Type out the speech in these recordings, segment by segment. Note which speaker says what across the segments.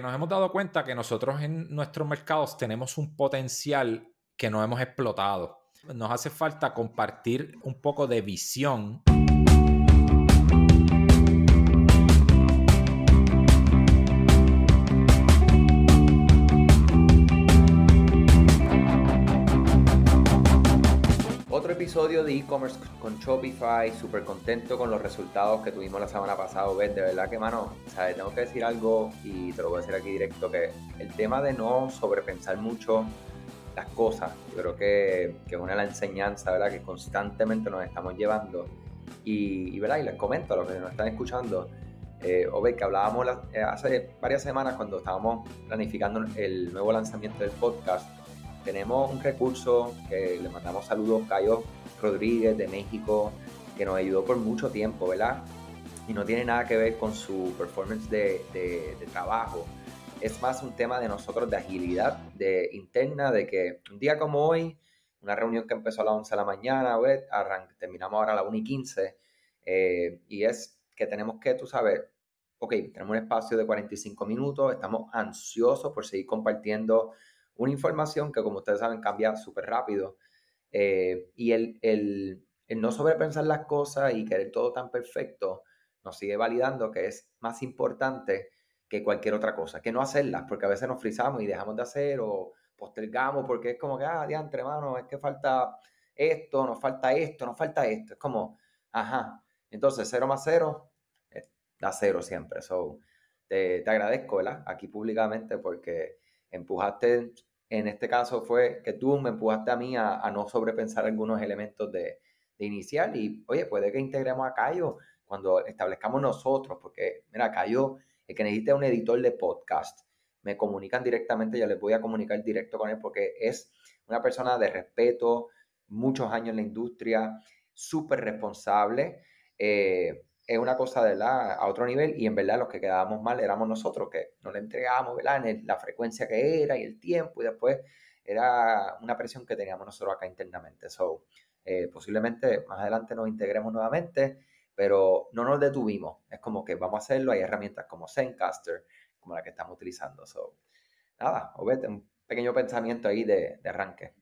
Speaker 1: Nos hemos dado cuenta que nosotros en nuestros mercados tenemos un potencial que no hemos explotado. Nos hace falta compartir un poco de visión.
Speaker 2: Episodio de e-commerce con Shopify, súper contento con los resultados que tuvimos la semana pasada, De verdad que, mano, ¿sabes? tengo que decir algo y te lo voy a decir aquí directo, que el tema de no sobrepensar mucho las cosas, yo creo que, que es una de las enseñanzas, ¿verdad? Que constantemente nos estamos llevando. Y, ¿verdad? Y les comento a los que nos están escuchando, eh, ve que hablábamos eh, hace varias semanas cuando estábamos planificando el nuevo lanzamiento del podcast, tenemos un recurso que le mandamos saludos, Cayo Rodríguez de México, que nos ayudó por mucho tiempo, ¿verdad? Y no tiene nada que ver con su performance de, trabajo. Es más un tema de nosotros de agilidad de interna, de que un día como hoy, una reunión que empezó a las 11 de la mañana, terminamos ahora a las 1 y 15, eh, y es que tenemos que, tú sabes, ok, tenemos un espacio de 45 minutos, estamos ansiosos por seguir compartiendo una información que, como ustedes saben, cambia súper rápido. Eh, y el, el, no sobrepensar las cosas y querer todo tan perfecto nos sigue validando que es más importante que cualquier otra cosa, que no hacerlas, porque a veces nos frizamos y dejamos de hacer o postergamos porque es como que, ah, diantre, hermano, es que falta esto, nos falta esto, nos falta esto. Es como, ajá. Entonces, cero más cero eh, da cero siempre. So, te, te agradezco, ¿verdad? Aquí públicamente porque empujaste en este caso fue que tú me empujaste a mí a, no sobrepensar algunos elementos de, inicial y, oye, puede que integremos a Cayo cuando establezcamos nosotros, porque, mira, Cayo, el que necesite un editor de podcast, me comunican directamente, yo les voy a comunicar directo con él porque es una persona de respeto, muchos años en la industria, súper responsable. Eh, es una cosa de la, a otro nivel y en verdad los que quedábamos mal éramos nosotros que no le entregábamos ¿verdad? En la frecuencia que era y el tiempo y después era una presión que teníamos nosotros acá internamente. So, eh, posiblemente más adelante nos integremos nuevamente, pero no nos detuvimos. Es como que vamos a hacerlo. Hay herramientas como Zencaster, como la que estamos utilizando. So, nada, un pequeño pensamiento ahí de, arranque.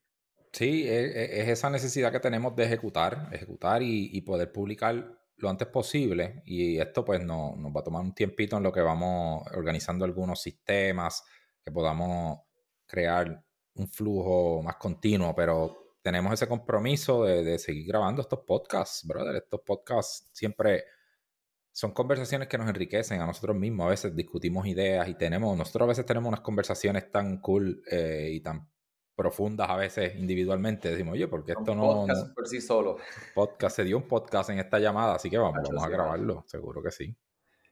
Speaker 1: Sí, e, e, es, esa necesidad que tenemos de ejecutar, ejecutar y poder publicar lo antes posible y esto pues no, nos va a tomar un tiempito en lo que vamos organizando algunos sistemas, que podamos crear un flujo más continuo, pero tenemos ese compromiso de, seguir grabando estos podcasts, brother. Estos podcasts siempre son conversaciones que nos enriquecen a nosotros mismos. A veces discutimos ideas y tenemos, nosotros a veces tenemos unas conversaciones tan cool eh, y tan profundas a veces individualmente. Decimos, oye, porque esto no.
Speaker 2: Podcast por sí solo.
Speaker 1: Podcast, se dio un podcast en esta llamada, así que vamos, vamos a grabarlo, seguro que sí.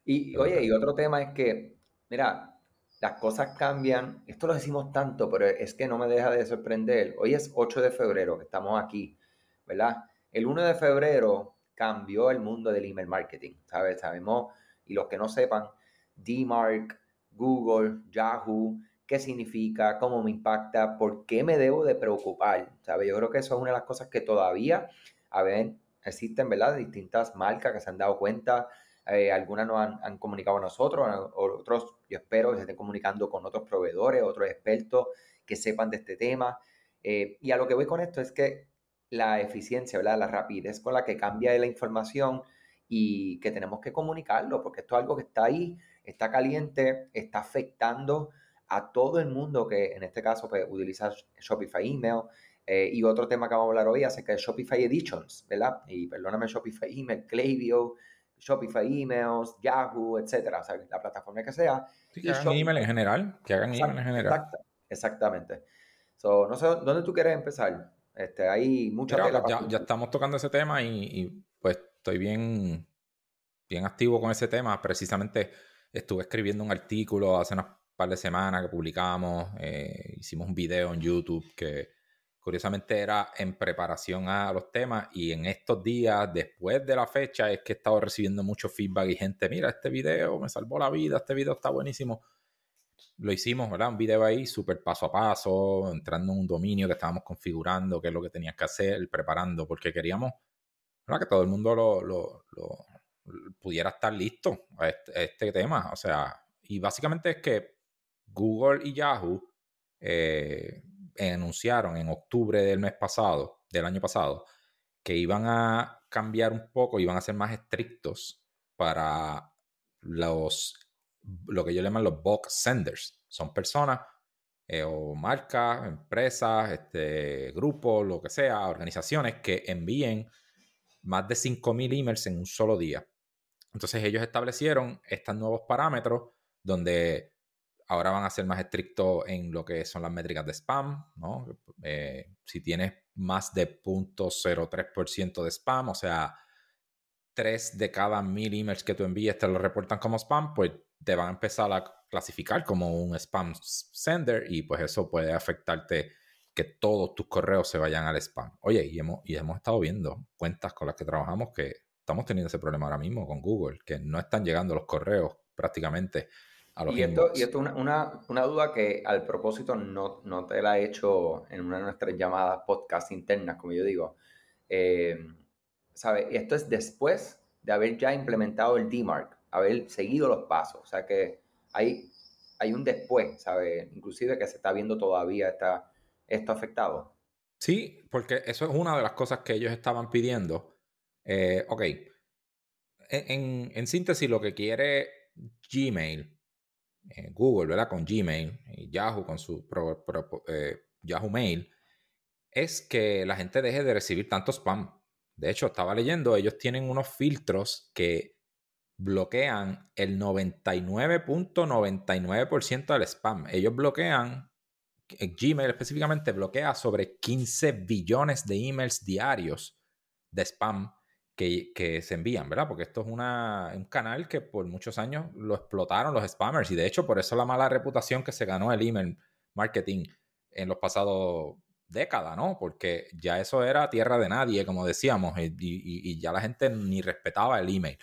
Speaker 2: Y oye, y otro tema es que, mira, las cosas cambian. Esto lo decimos tanto, pero es que no me deja de sorprender. Hoy es 8 de febrero que estamos aquí, ¿verdad? El 1 de febrero cambió el mundo del email marketing, ¿sabes? Sabemos, y los que no sepan, DMark, Google, Yahoo, qué significa, cómo me impacta, por qué me debo de preocupar. ¿sabe? Yo creo que eso es una de las cosas que todavía a ver, existen, ¿verdad? Distintas marcas que se han dado cuenta. Eh, algunas nos han, comunicado a nosotros, otros yo espero se estén comunicando con otros proveedores, otros expertos que sepan de este tema. Eh, y a lo que voy con esto es que la eficiencia, ¿verdad? La rapidez con la que cambia la información y que tenemos que comunicarlo, porque esto es algo que está ahí, está caliente, está afectando a todo el mundo que en este caso pues, utiliza Shopify Email. Eh, y otro tema que vamos a hablar hoy acerca de Shopify Editions, ¿verdad? Y perdóname, Shopify Email, Klaviyo, Shopify Emails, Yahoo, etcétera, o sea, la plataforma que sea.
Speaker 1: Sí, que hagan email en general, que hagan email en general.
Speaker 2: exactamente. So, no sé, ¿dónde tú quieres empezar? Este, hay mucha
Speaker 1: ya, ya, estamos tocando ese tema y, y, pues estoy bien, bien activo con ese tema. Precisamente estuve escribiendo un artículo hace unas par de semanas que publicamos, eh, hicimos un video en YouTube que curiosamente era en preparación a los temas y en estos días, después de la fecha, es que he estado recibiendo mucho feedback y gente, mira, este video me salvó la vida, este video está buenísimo. Lo hicimos, ¿verdad? Un video ahí súper paso a paso, entrando en un dominio que estábamos configurando, qué es lo que tenías que hacer, preparando, porque queríamos que todo el mundo lo, pudiera estar listo a este, a este tema. O sea, y básicamente es que Google y Yahoo eh, anunciaron en octubre del mes pasado, del año pasado, que iban a cambiar un poco, iban a ser más estrictos para los, lo que ellos llaman los bulk senders. Son personas eh, o marcas, empresas, este, grupos, lo que sea, organizaciones que envíen más de 5.000 emails en un solo día. Entonces ellos establecieron estos nuevos parámetros donde ahora van a ser más estrictos en lo que son las métricas de spam, ¿no? Eh, si tienes más de 0.03% de spam, o sea, 3 de cada 1000 emails que tú envíes te lo reportan como spam, pues te van a empezar a clasificar como un spam sender y pues eso puede afectarte que todos tus correos se vayan al spam. Oye, y hemos, y hemos estado viendo cuentas con las que trabajamos que estamos teniendo ese problema ahora mismo con Google, que no están llegando los correos prácticamente a los
Speaker 2: Y esto, y esto es una, una, duda que al propósito no, no, te la he hecho en una de nuestras llamadas podcast internas, como yo digo. Eh, ¿Sabe? Esto es después de haber ya implementado el DMARC, haber seguido los pasos. O sea que hay, hay un después, ¿sabe? Inclusive que se está viendo todavía está esto afectado.
Speaker 1: Sí, porque eso es una de las cosas que ellos estaban pidiendo. Eh, ok, en, en, síntesis lo que quiere Gmail, eh, Google, ¿verdad? Con Gmail y Yahoo con su eh, Yahoo Mail, es que la gente deje de recibir tanto spam. De hecho, estaba leyendo, ellos tienen unos filtros que bloquean el 99.99% del spam. Ellos bloquean Gmail específicamente bloquea sobre 15 billones de emails diarios de spam que, se envían, ¿verdad? Porque esto es una, un canal que por muchos años lo explotaron los spammers y de hecho por eso la mala reputación que se ganó el email marketing en los pasados décadas, ¿no? Porque ya eso era tierra de nadie, como decíamos, y, ya la gente ni respetaba el email.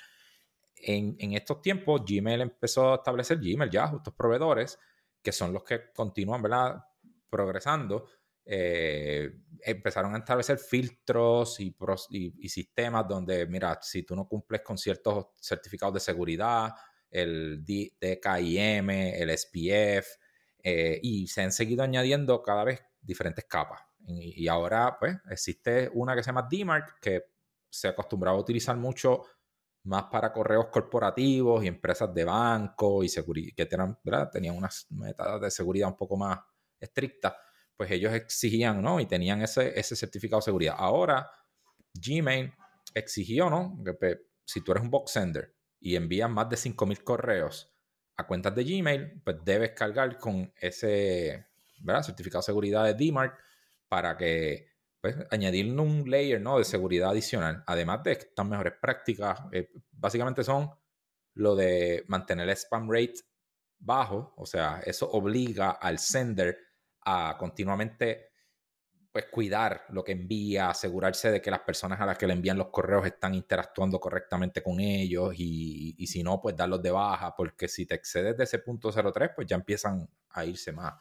Speaker 1: En, en, estos tiempos, Gmail empezó a establecer Gmail, ya, estos proveedores, que son los que continúan, ¿verdad? progresando, eh, empezaron a establecer filtros y, y, sistemas donde, mira, si tú no cumples con ciertos certificados de seguridad, el DKIM, el SPF, eh, y se han seguido añadiendo cada vez diferentes capas. Y, ahora, pues, existe una que se llama DMARC, que se acostumbraba a utilizar mucho más para correos corporativos y empresas de banco y que tenían, tenían unas metas de seguridad un poco más estricta, pues ellos exigían, ¿no? Y tenían ese, ese certificado de seguridad. Ahora, Gmail exigió, ¿no? Pues, si tú eres un box sender y envías más de 5.000 correos a cuentas de Gmail, pues debes cargar con ese certificado de seguridad de DMARC para que pues, añadir un layer ¿no? de seguridad adicional. Además de estas mejores prácticas, eh, básicamente son lo de mantener el spam rate bajo, o sea, eso obliga al sender a continuamente pues cuidar lo que envía, asegurarse de que las personas a las que le envían los correos están interactuando correctamente con ellos y, y si no, pues darlos de baja, porque si te excedes de ese punto 03, pues ya empiezan a irse más.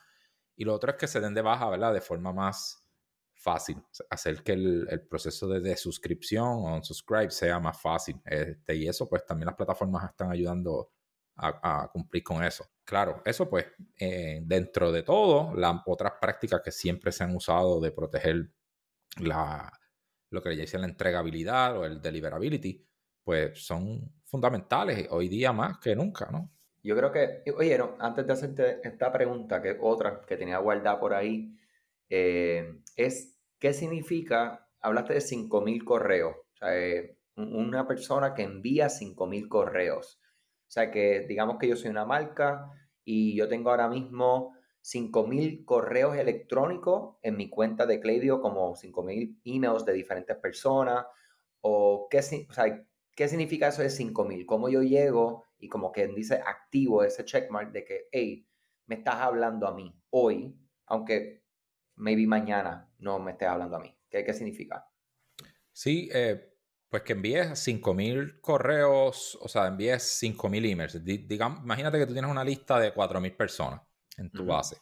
Speaker 1: Y lo otro es que se den de baja, ¿verdad? De forma más fácil, hacer que el, el proceso de, suscripción o unsubscribe sea más fácil. Este, y eso, pues también las plataformas están ayudando a, cumplir con eso. Claro, eso pues eh, dentro de todo, las otras prácticas que siempre se han usado de proteger la, lo que le dicen la entregabilidad o el deliverability, pues son fundamentales hoy día más que nunca, ¿no?
Speaker 2: Yo creo que, oye, antes de hacerte esta pregunta, que otra que tenía guardada por ahí, eh, es, ¿qué significa? Hablaste de 5.000 correos, o sea, eh, una persona que envía 5.000 correos. O sea que digamos que yo soy una marca y yo tengo ahora mismo 5.000 correos electrónicos en mi cuenta de Klaviyo, como 5.000 emails de diferentes personas. O qué, o sea, ¿qué significa eso de 5.000? ¿Cómo yo llego y como que dice activo ese checkmark de que, hey, me estás hablando a mí hoy, aunque maybe mañana no me estés hablando a mí? ¿Qué, qué significa?
Speaker 1: Sí, eh, pues que envíes 5.000 correos, o sea, envíes 5.000 emails. digamos, imagínate que tú tienes una lista de 4.000 personas en tu base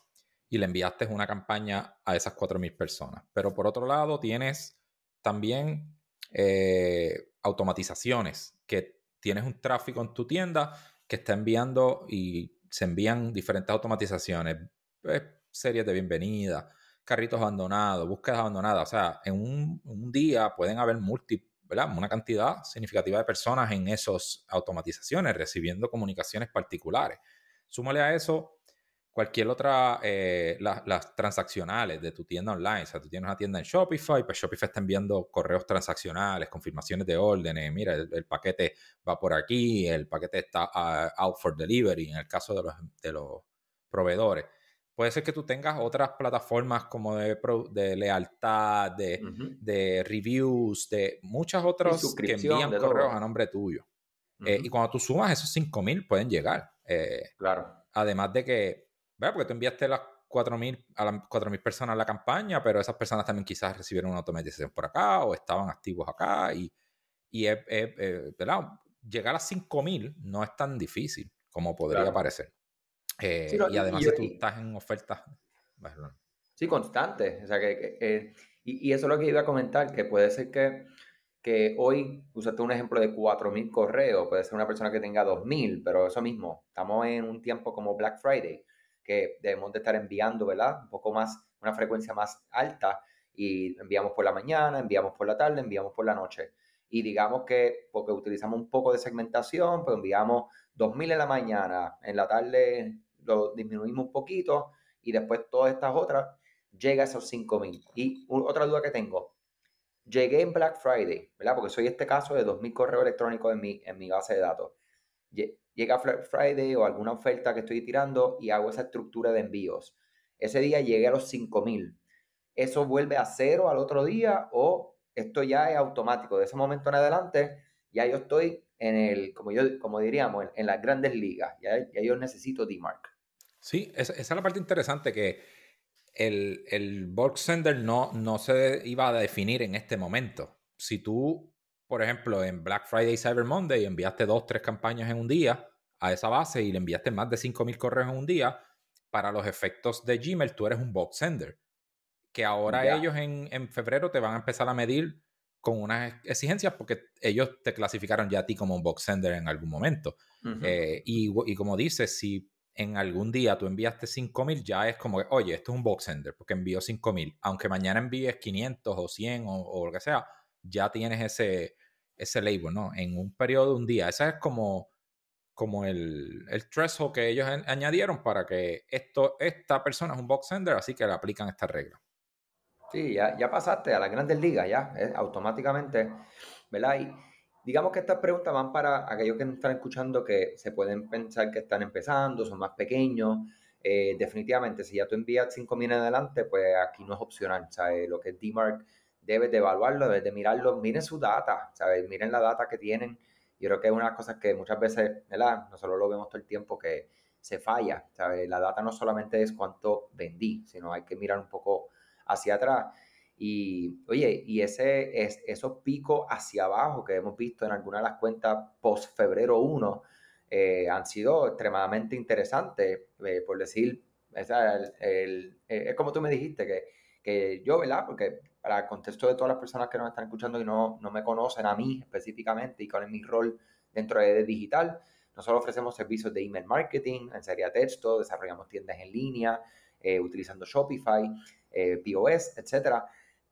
Speaker 1: y le enviaste una campaña a esas 4.000 personas. Pero por otro lado, tienes también eh, automatizaciones, que tienes un tráfico en tu tienda que está enviando y se envían diferentes automatizaciones, pues, series de bienvenida, carritos abandonados, búsquedas abandonadas. O sea, en un, día pueden haber múltiples, ¿verdad? Una cantidad significativa de personas en esas automatizaciones recibiendo comunicaciones particulares. Súmale a eso cualquier otra, eh, las transaccionales de tu tienda online. O sea, tú tienes una tienda en Shopify, pues Shopify está enviando correos transaccionales, confirmaciones de órdenes. Mira, el, paquete va por aquí, el paquete está ah, out for delivery, en el caso de los proveedores. Puede ser que tú tengas otras plataformas como de, de lealtad, de, de, reviews, de muchas otras que envían correos a nombre tuyo. Eh, y cuando tú sumas esos 5000 pueden llegar. Eh,
Speaker 2: claro.
Speaker 1: Además de que, ¿verdad? Porque tú enviaste las 4000 a las 4000 personas a la campaña, pero esas personas también quizás recibieron una automatización por acá o estaban activos acá. Y, y ¿verdad? Llegar a 5000 no es tan difícil como podría parecer. Eh, y además, si tú estás en ofertas.
Speaker 2: Sí, constante. O sea, que, eh, y, eso es lo que iba a comentar, que puede ser que, que hoy usaste un ejemplo de 4.000 correos, puede ser una persona que tenga 2.000, pero eso mismo, estamos en un tiempo como Black Friday, que debemos de estar enviando, ¿verdad? Un poco más, una frecuencia más alta y enviamos por la mañana, enviamos por la tarde, enviamos por la noche. Y digamos que porque utilizamos un poco de segmentación, pues enviamos 2.000 en la mañana, en la tarde lo disminuimos un poquito y después todas estas otras llega a esos 5000. Y otra duda que tengo, llegué en Black Friday, ¿verdad? Porque soy este caso de 2000 correos electrónicos en mi, en mi base de datos. Llega Black Friday o alguna oferta que estoy tirando y hago esa estructura de envíos. Ese día llegué a los 5000. ¿Eso vuelve a cero al otro día o esto ya es automático? De ese momento en adelante ya yo estoy en el, como yo, como diríamos, en, las grandes ligas. Ya, ya yo necesito D-Mark.
Speaker 1: Sí, esa, es la parte interesante que el, el bulk sender no, no se iba a definir en este momento. Si tú, por ejemplo, en Black Friday y Cyber Monday enviaste dos, tres campañas en un día a esa base y le enviaste más de 5.000 correos en un día, para los efectos de Gmail tú eres un bulk sender. Que ahora ellos en, en febrero te van a empezar a medir con unas exigencias porque ellos te clasificaron ya a ti como un box sender en algún momento. Eh, y, y, como dices, si en algún día tú enviaste 5000, ya es como que, oye, esto es un box sender porque envío 5000. Aunque mañana envíes 500 o 100 o, lo que sea, ya tienes ese, ese label, ¿no? En un periodo de un día. Ese es como, como el, el threshold que ellos añadieron para que esto, esta persona es un box sender, así que le aplican esta regla.
Speaker 2: Sí, ya, ya pasaste a las grandes ligas, ya, eh, automáticamente, ¿verdad? Digamos que estas preguntas van para aquellos que nos están escuchando que se pueden pensar que están empezando, son más pequeños. Eh, definitivamente, si ya tú envías 5 mil en adelante, pues aquí no es opcional, ¿sabes? Lo que es DMARC, debes de evaluarlo, debes de mirarlo, miren su data, ¿sabes? Miren la data que tienen. Yo creo que es una de las cosas que muchas veces, ¿verdad? Nosotros lo vemos todo el tiempo que se falla, ¿sabes? La data no solamente es cuánto vendí, sino hay que mirar un poco hacia atrás. Y oye, y ese, es, esos picos hacia abajo que hemos visto en algunas de las cuentas post febrero 1 eh, han sido extremadamente interesantes, eh, por decir, eh, es como tú me dijiste, que, que, yo, ¿verdad? Porque para el contexto de todas las personas que nos están escuchando y no, no me conocen a mí específicamente y cuál es mi rol dentro de, digital, nosotros ofrecemos servicios de email marketing, en serie texto, desarrollamos tiendas en línea, utilizando Shopify. POS, etcétera.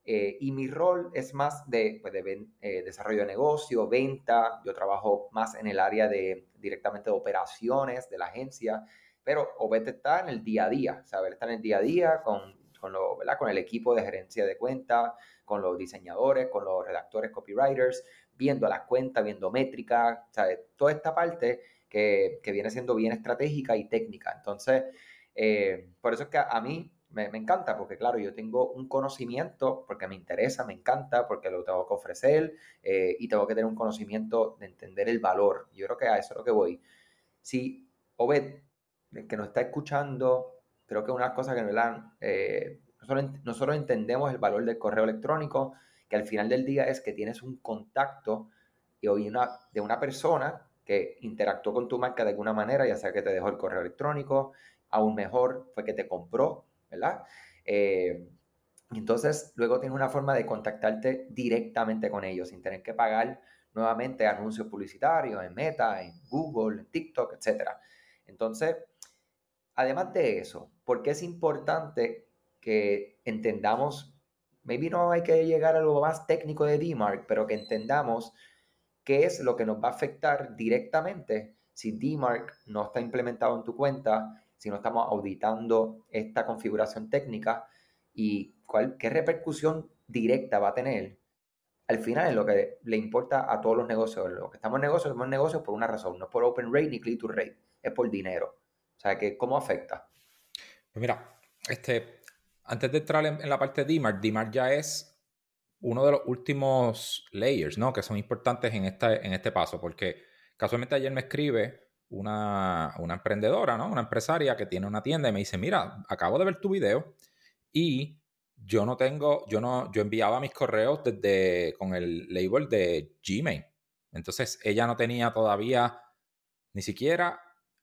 Speaker 2: Eh, y mi rol es más de, pues, de eh, desarrollo de negocio, venta. Yo trabajo más en el área de directamente de operaciones de la agencia, pero Obed está en el día a día, ¿sabes? Está en el día a día con, con, lo, con el equipo de gerencia de cuenta, con los diseñadores, con los redactores, copywriters, viendo las cuentas, viendo métricas, ¿sabes? Toda esta parte que, que viene siendo bien estratégica y técnica. Entonces, por eso es que a mí me, encanta porque, claro, yo tengo un conocimiento porque me interesa, me encanta, porque lo tengo que ofrecer eh, y tengo que tener un conocimiento de entender el valor. Yo creo que a eso es lo que voy. Si Obed, que nos está escuchando, creo que una cosa que nos eh, nosotros, nosotros entendemos el valor del correo electrónico, que al final del día es que tienes un contacto y hoy de una persona que interactuó con tu marca de alguna manera, ya sea que te dejó el correo electrónico, aún mejor fue que te compró ¿verdad? Eh, entonces, luego tienes una forma de contactarte directamente con ellos sin tener que pagar nuevamente anuncios publicitarios en Meta, en Google, en TikTok, etc. Entonces, además de eso, ¿por qué es importante que entendamos, maybe no hay que llegar a lo más técnico de DMARC, pero que entendamos qué es lo que nos va a afectar directamente si DMARC no está implementado en tu cuenta, si no estamos auditando esta configuración técnica y cuál, qué repercusión directa va a tener al final es lo que le importa a todos los negocios. Los que estamos en negocios, estamos en negocios por una razón, no es por open rate ni click to rate, es por dinero. O sea, que ¿cómo afecta?
Speaker 1: Pues mira, este, antes de entrar en, la parte de DMARC, DMARC ya es uno de los últimos layers, ¿no? Que son importantes en, esta, en este paso, porque casualmente ayer me escribe una, una emprendedora, ¿no? Una empresaria que tiene una tienda y me dice, mira, acabo de ver tu video y yo no tengo, yo no, yo enviaba mis correos desde con el label de Gmail. Entonces ella no tenía todavía ni siquiera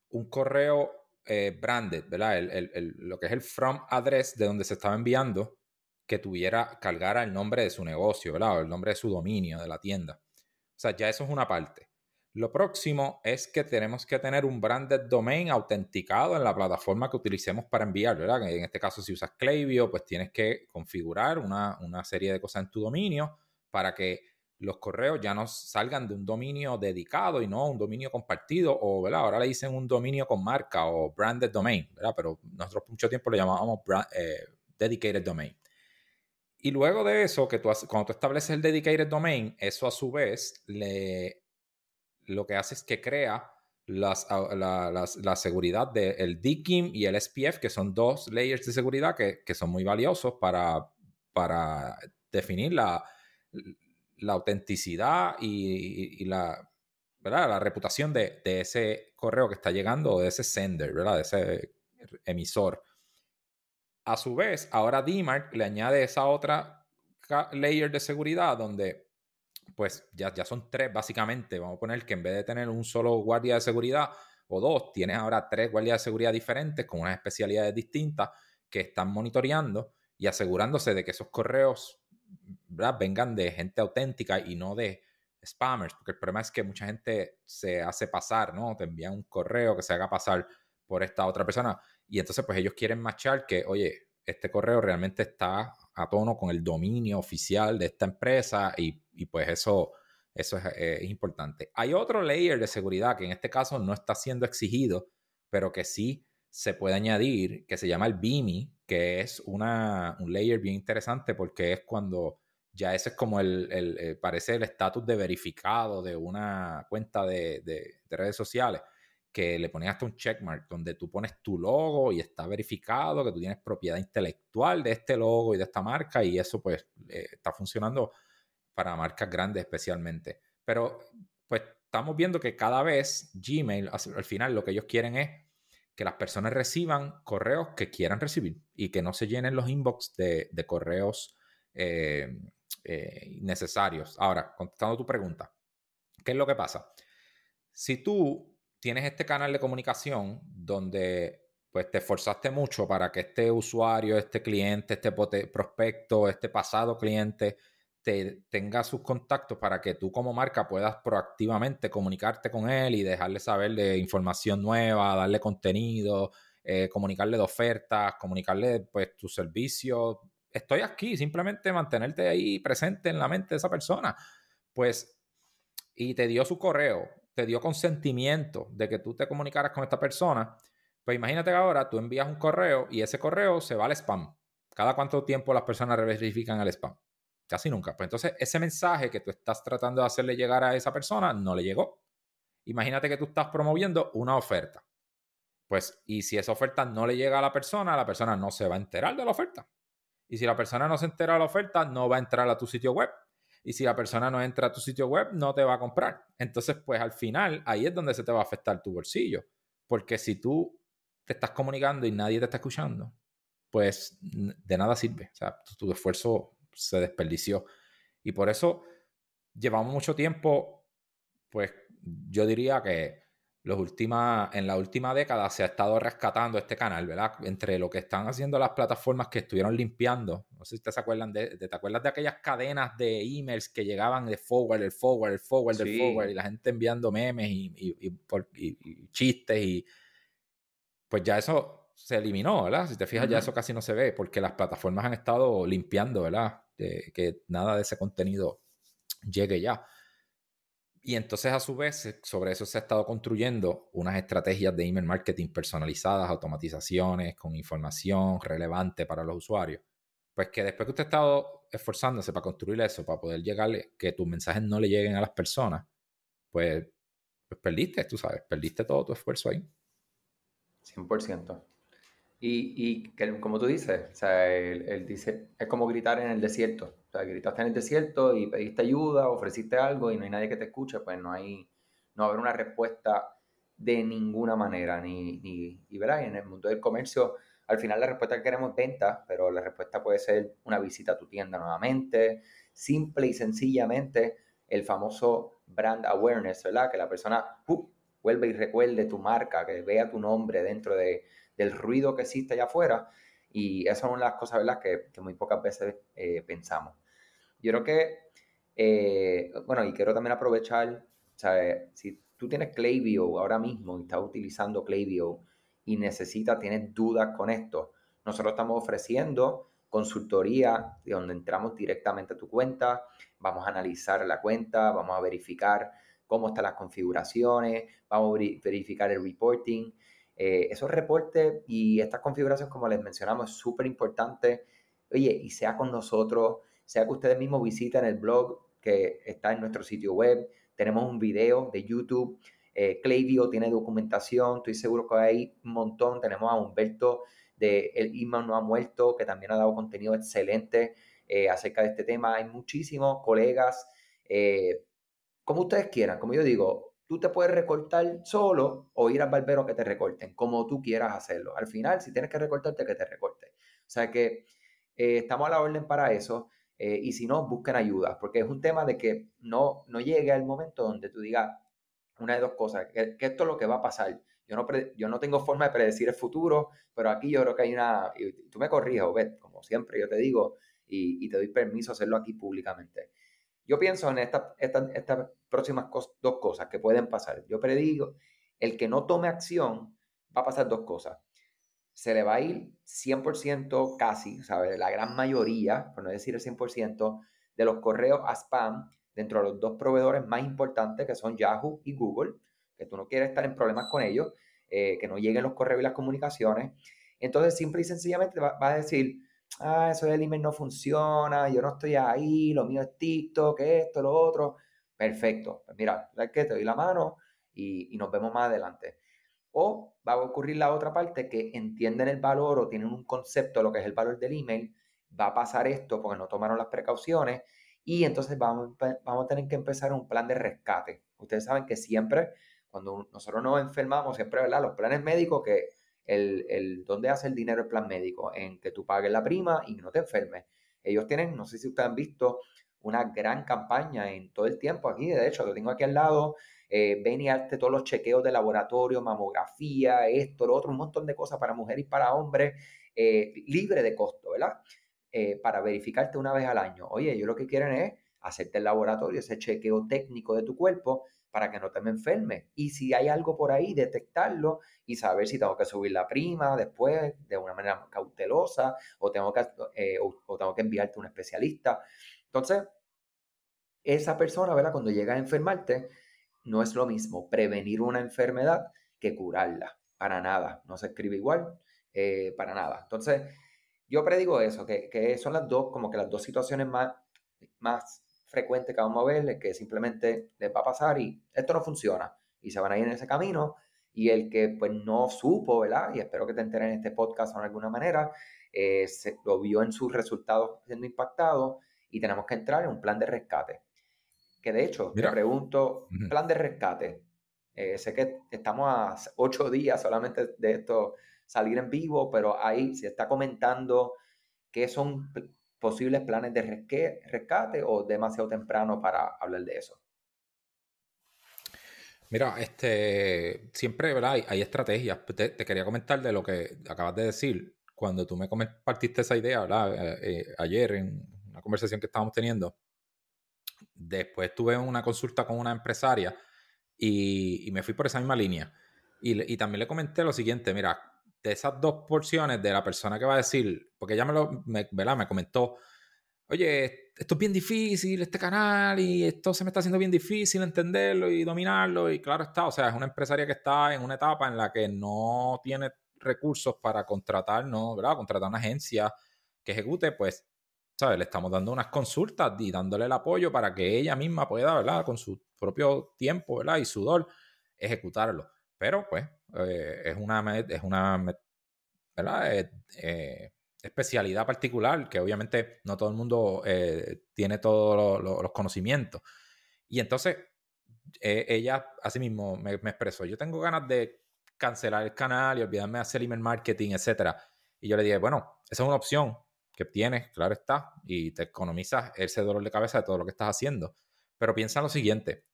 Speaker 1: un correo eh, branded, ¿verdad? lo que es el from address de donde se estaba enviando que tuviera, cargara el nombre de su negocio. O el nombre de su dominio, de la tienda. O sea, ya eso es una parte. Lo próximo es que tenemos que tener un branded domain autenticado en la plataforma que utilicemos para enviar, ¿verdad? En este caso, si usas Klaviyo, pues tienes que configurar una, serie de cosas en tu dominio para que los correos ya no salgan de un dominio dedicado y no un dominio compartido o, ¿verdad? Ahora le dicen un dominio con marca o branded domain, ¿verdad? Pero nosotros mucho tiempo le llamábamos eh, dedicated domain. Y luego de eso, que tú, cuando tú estableces el dedicated domain, eso a su vez le lo que hace es que crea las, la, seguridad del DKIM y el SPF, que son dos layers de seguridad que, son muy valiosos para, para definir la, autenticidad y, la, la reputación de, ese correo que está llegando o de ese sender, ¿verdad? de ese emisor. A su vez, ahora DMARC le añade esa otra layer de seguridad donde pues ya, ya son tres básicamente. Vamos a poner que en vez de tener un solo guardia de seguridad o dos, tienes ahora tres guardias de seguridad diferentes con unas especialidades distintas que están monitoreando y asegurándose de que esos correos vengan de gente auténtica y no de spammers, porque el problema es que mucha gente se hace pasar, ¿no? Te envían un correo que se haga pasar por esta otra persona y entonces pues ellos quieren machar que, oye, este correo realmente está a tono con el dominio oficial de esta empresa y, pues eso, eso es, importante. Hay otro layer de seguridad que en este caso no está siendo exigido, pero que sí se puede añadir, que se llama el BIMI, que es una, un layer bien interesante porque es cuando ya ese es como el, parece el estatus de verificado de una cuenta de redes sociales que le pones hasta un checkmark donde tú pones tu logo y está verificado que tú tienes propiedad intelectual de este logo y de esta marca y eso pues eh, está funcionando para marcas grandes especialmente. Pero pues estamos viendo que cada vez Gmail al final lo que ellos quieren es que las personas reciban correos que quieran recibir y que no se llenen los inbox de, correos eh, eh, necesarios. Ahora, contestando tu pregunta, ¿qué es lo que pasa? Si tú tienes este canal de comunicación donde pues te esforzaste mucho para que este usuario, este cliente, este prospecto, este pasado cliente te, tenga sus contactos para que tú como marca puedas proactivamente comunicarte con él y dejarle saber de información nueva, darle contenido, eh, comunicarle de ofertas, comunicarle pues tu servicio. Estoy aquí, simplemente mantenerte ahí presente en la mente de esa persona. Pues, y te dio su correo, te dio consentimiento de que tú te comunicaras con esta persona, pues imagínate que ahora tú envías un correo y ese correo se va al spam. ¿Cada cuánto tiempo las personas verifican el spam? Casi nunca. Pues entonces ese mensaje que tú estás tratando de hacerle llegar a esa persona no le llegó. Imagínate que tú estás promoviendo una oferta. Pues, y si esa oferta no le llega a la persona, la persona no se va a enterar de la oferta. Y si la persona no se entera de la oferta, no va a entrar a tu sitio web y si la persona no entra a tu sitio web, no te va a comprar. Entonces, pues al final, ahí es donde se te va a afectar tu bolsillo. Porque si tú te estás comunicando y nadie te está escuchando, pues de nada sirve. O sea, tu, tu esfuerzo se desperdició. Y por eso llevamos mucho tiempo, pues yo diría que los en la última década se ha estado rescatando este canal, ¿verdad? Entre lo que están haciendo las plataformas que estuvieron limpiando. No sé si te acuerdan de, ¿te acuerdas de aquellas cadenas de emails que llegaban de forward, el forward, el forward, el forward, y la gente enviando memes y, chistes y pues ya eso se eliminó, ¿verdad? Si te fijas, ya eso casi no se ve porque las plataformas han estado limpiando, ¿verdad? que nada de ese contenido llegue ya. Y entonces, a su vez, sobre eso se ha estado construyendo unas estrategias de email marketing personalizadas, automatizaciones con información relevante para los usuarios. Pues que después que usted ha estado esforzándose para construir eso, para poder llegarle, que tus mensajes no le lleguen a las personas, pues, pues perdiste, tú sabes, perdiste todo tu esfuerzo ahí.
Speaker 2: 100%. Y, y como tú dices, o sea, él, dice, es como gritar en el desierto. O sea, gritaste en el desierto y pediste ayuda, ofreciste algo y no hay nadie que te escuche, pues no hay, no va haber una respuesta de ninguna manera. Ni, ni, y verás, en el mundo del comercio, al final la respuesta que queremos es venta, pero la respuesta puede ser una visita a tu tienda nuevamente, simple y sencillamente el famoso brand awareness, ¿verdad? Que la persona uh, vuelve y recuerde tu marca, que vea tu nombre dentro de del ruido que existe allá afuera. Y esa es una de las cosas, ¿verdad?, que, que muy pocas veces eh, pensamos. Yo creo que, eh, bueno, y quiero también aprovechar, ¿sabes? Si tú tienes Klaviyo ahora mismo y estás utilizando Klaviyo y necesitas, tienes dudas con esto, nosotros estamos ofreciendo consultoría de donde entramos directamente a tu cuenta, vamos a analizar la cuenta, vamos a verificar cómo están las configuraciones, vamos a verificar el reporting, eh, esos reportes y estas configuraciones, como les mencionamos, es súper importante. Oye, y sea con nosotros, sea que ustedes mismos visiten el blog que está en nuestro sitio web, tenemos un video de YouTube, eh, tiene documentación, estoy seguro que hay un montón, tenemos a Humberto de El Email No Ha Muerto, que también ha dado contenido excelente eh, acerca de este tema, hay muchísimos colegas, eh, como ustedes quieran, como yo digo, Tú te puedes recortar solo o ir al barbero que te recorten, como tú quieras hacerlo. Al final, si tienes que recortarte, que te recorte. O sea que eh, estamos a la orden para eso. Eh, y si no, busquen ayuda, porque es un tema de que no, no llegue al momento donde tú digas una de dos cosas, que, esto es lo que va a pasar. Yo no, yo no tengo forma de predecir el futuro, pero aquí yo creo que hay una, y tú me corriges, Obed, como siempre yo te digo, y, y te doy permiso a hacerlo aquí públicamente. Yo pienso en estas esta, próximas dos cosas que pueden pasar. Yo predigo, el que no tome acción va a pasar dos cosas. Se le va a ir 100% casi, ¿sabes? La gran mayoría, por no decir el 100%, de los correos a spam dentro de los dos proveedores más importantes que son Yahoo y Google, que tú no quieres estar en problemas con ellos, eh, que no lleguen los correos y las comunicaciones. Entonces, simple y sencillamente va, a decir, ah, eso del email no funciona, yo no estoy ahí, lo mío es TikTok, esto, lo otro. Perfecto. Pues mira, que te doy la mano y, nos vemos más adelante. O va a ocurrir la otra parte que entienden el valor o tienen un concepto de lo que es el valor del email. Va a pasar esto porque no tomaron las precauciones y entonces vamos, vamos a tener que empezar un plan de rescate. Ustedes saben que siempre, cuando nosotros nos enfermamos, siempre, ¿verdad? Los planes médicos que el, el dónde hace el dinero el plan médico, en que tú pagues la prima y no te enfermes. Ellos tienen, no sé si ustedes han visto, una gran campaña en todo el tiempo aquí, de hecho, lo tengo aquí al lado, eh, ven y hazte todos los chequeos de laboratorio, mamografía, esto, lo otro, un montón de cosas para mujeres y para hombres, eh, libre de costo, ¿verdad? Eh, para verificarte una vez al año. Oye, ellos lo que quieren es hacerte el laboratorio, ese chequeo técnico de tu cuerpo para que no te me enfermes. Y si hay algo por ahí, detectarlo y saber si tengo que subir la prima después de una manera cautelosa o tengo que, eh, o, tengo que enviarte a un especialista. Entonces, esa persona, ¿verdad? Cuando llega a enfermarte, no es lo mismo prevenir una enfermedad que curarla. Para nada. No se escribe igual, eh, para nada. Entonces, yo predigo eso, que, que, son las dos, como que las dos situaciones más, más frecuente que vamos a ver que simplemente les va a pasar y esto no funciona y se van a ir en ese camino y el que pues no supo, ¿verdad? Y espero que te enteren en este podcast de alguna manera, eh, se, lo vio en sus resultados siendo impactado y tenemos que entrar en un plan de rescate. Que de hecho, te pregunto, plan de rescate. Eh, sé que estamos a ocho días solamente de esto salir en vivo, pero ahí se está comentando qué son posibles planes de rescate o demasiado temprano para hablar de eso?
Speaker 1: Mira, este, siempre ¿verdad? Hay, estrategias. Te, quería comentar de lo que acabas de decir. Cuando tú me compartiste esa idea, ¿verdad? Eh, eh, ayer en conversación que estábamos teniendo, después tuve una consulta con una empresaria y, me fui por esa misma línea. Y, y, también le comenté lo siguiente, mira, de esas dos porciones de la persona que va a decir, porque ella me lo, me, me comentó, oye, esto es bien difícil, este canal, y esto se me está haciendo bien difícil entenderlo y dominarlo, y claro está, o sea, es una empresaria que está en una etapa en la que no tiene recursos para contratar, ¿no? ¿verdad? Contratar una agencia que ejecute, pues, Le estamos dando unas consultas y dándole el apoyo para que ella misma pueda, ¿verdad? Con su propio tiempo, ¿verdad? Y sudor, ejecutarlo. Pero, pues, eh, es una, es una. Eh, eh, especialidad particular que obviamente no todo el mundo tiene todos los conocimientos. Y entonces, ella así mismo me, me, expresó, yo tengo ganas de cancelar el canal y olvidarme de hacer email marketing, etc. Y yo le dije, bueno, esa es una opción que tienes, claro está, y te economizas ese dolor de cabeza de todo lo que estás haciendo. Pero piensa en lo siguiente,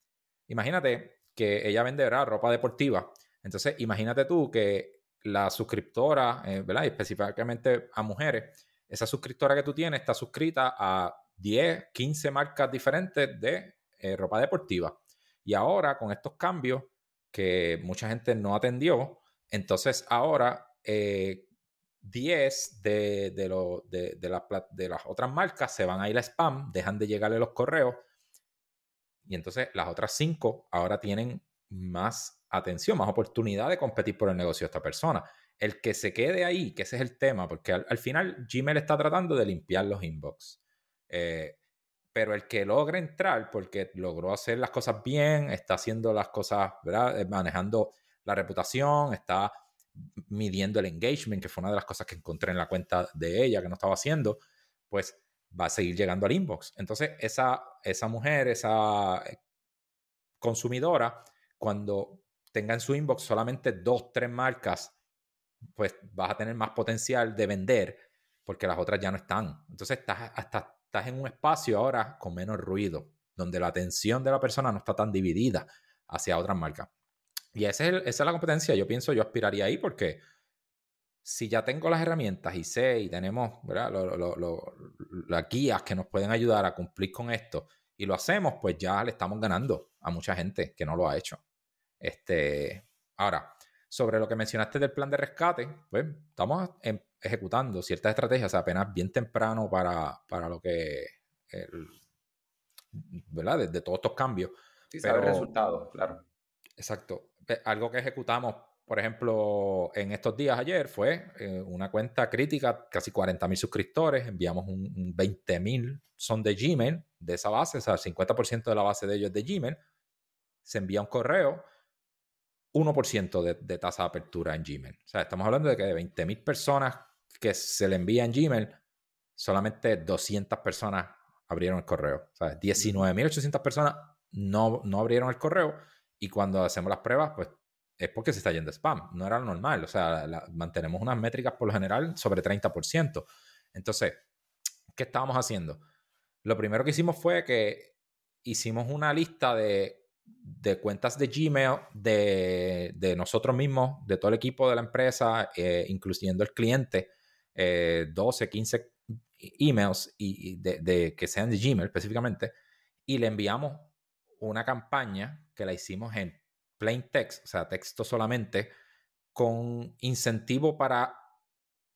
Speaker 1: imagínate que ella vende ropa deportiva. Entonces, imagínate tú que la suscriptora, eh, ¿verdad? específicamente a mujeres, esa suscriptora que tú tienes está suscrita a 10, 15 marcas diferentes de eh, ropa deportiva. Y ahora, con estos cambios que mucha gente no atendió, entonces ahora 10 eh, de, de, de las otras marcas se van a ir a spam, dejan de llegarle los correos y entonces las otras cinco ahora tienen más atención, más oportunidad de competir por el negocio de esta persona. El que se quede ahí, que ese es el tema, porque al, final Gmail está tratando de limpiar los inbox. Eh, pero el que logra entrar, porque logró hacer las cosas bien, está haciendo las cosas, ¿verdad? Eh, manejando la reputación, está midiendo el engagement, que fue una de las cosas que encontré en la cuenta de ella que no estaba haciendo, pues va a seguir llegando al inbox. Entonces, esa, esa mujer, esa eh, consumidora, cuando tenga en su inbox solamente dos, tres marcas, pues vas a tener más potencial de vender porque las otras ya no están. Entonces, estás, hasta, estás en un espacio ahora con menos ruido, donde la atención de la persona no está tan dividida hacia otras marcas. Y esa es, esa es la competencia. Yo pienso, yo aspiraría ahí porque si ya tengo las herramientas y sé y tenemos las guías que nos pueden ayudar a cumplir con esto y lo hacemos, pues ya le estamos ganando a mucha gente que no lo ha hecho. Este, ahora, sobre lo que mencionaste del plan de rescate, pues estamos ejecutando ciertas estrategias apenas bien temprano para, lo que, ¿verdad? De, todos estos cambios.
Speaker 2: Sí, saber resultados, claro.
Speaker 1: Exacto. Algo que ejecutamos por ejemplo, en estos días ayer fue eh, una cuenta crítica, casi 40 mil suscriptores, enviamos un, 20 mil, son de Gmail, de esa base, o sea, el 50% de la base de ellos es de Gmail, se envía un correo, 1% de, de, tasa de apertura en Gmail. O sea, estamos hablando de que de 20 mil personas que se le envía en Gmail, solamente 200 personas abrieron el correo. O sea, 19.800 personas no, no abrieron el correo y cuando hacemos las pruebas, pues es porque se está yendo spam. No era lo normal. O sea, mantenemos unas métricas por lo general sobre 30%. Entonces, ¿qué estábamos haciendo? Lo primero que hicimos fue que hicimos una lista de, cuentas de Gmail de, nosotros mismos, de todo el equipo de la empresa, eh, incluyendo el cliente, 12, eh, 15 emails y, de, que sean de Gmail específicamente, y le enviamos una campaña que la hicimos en plain text, o sea, texto solamente, con incentivo para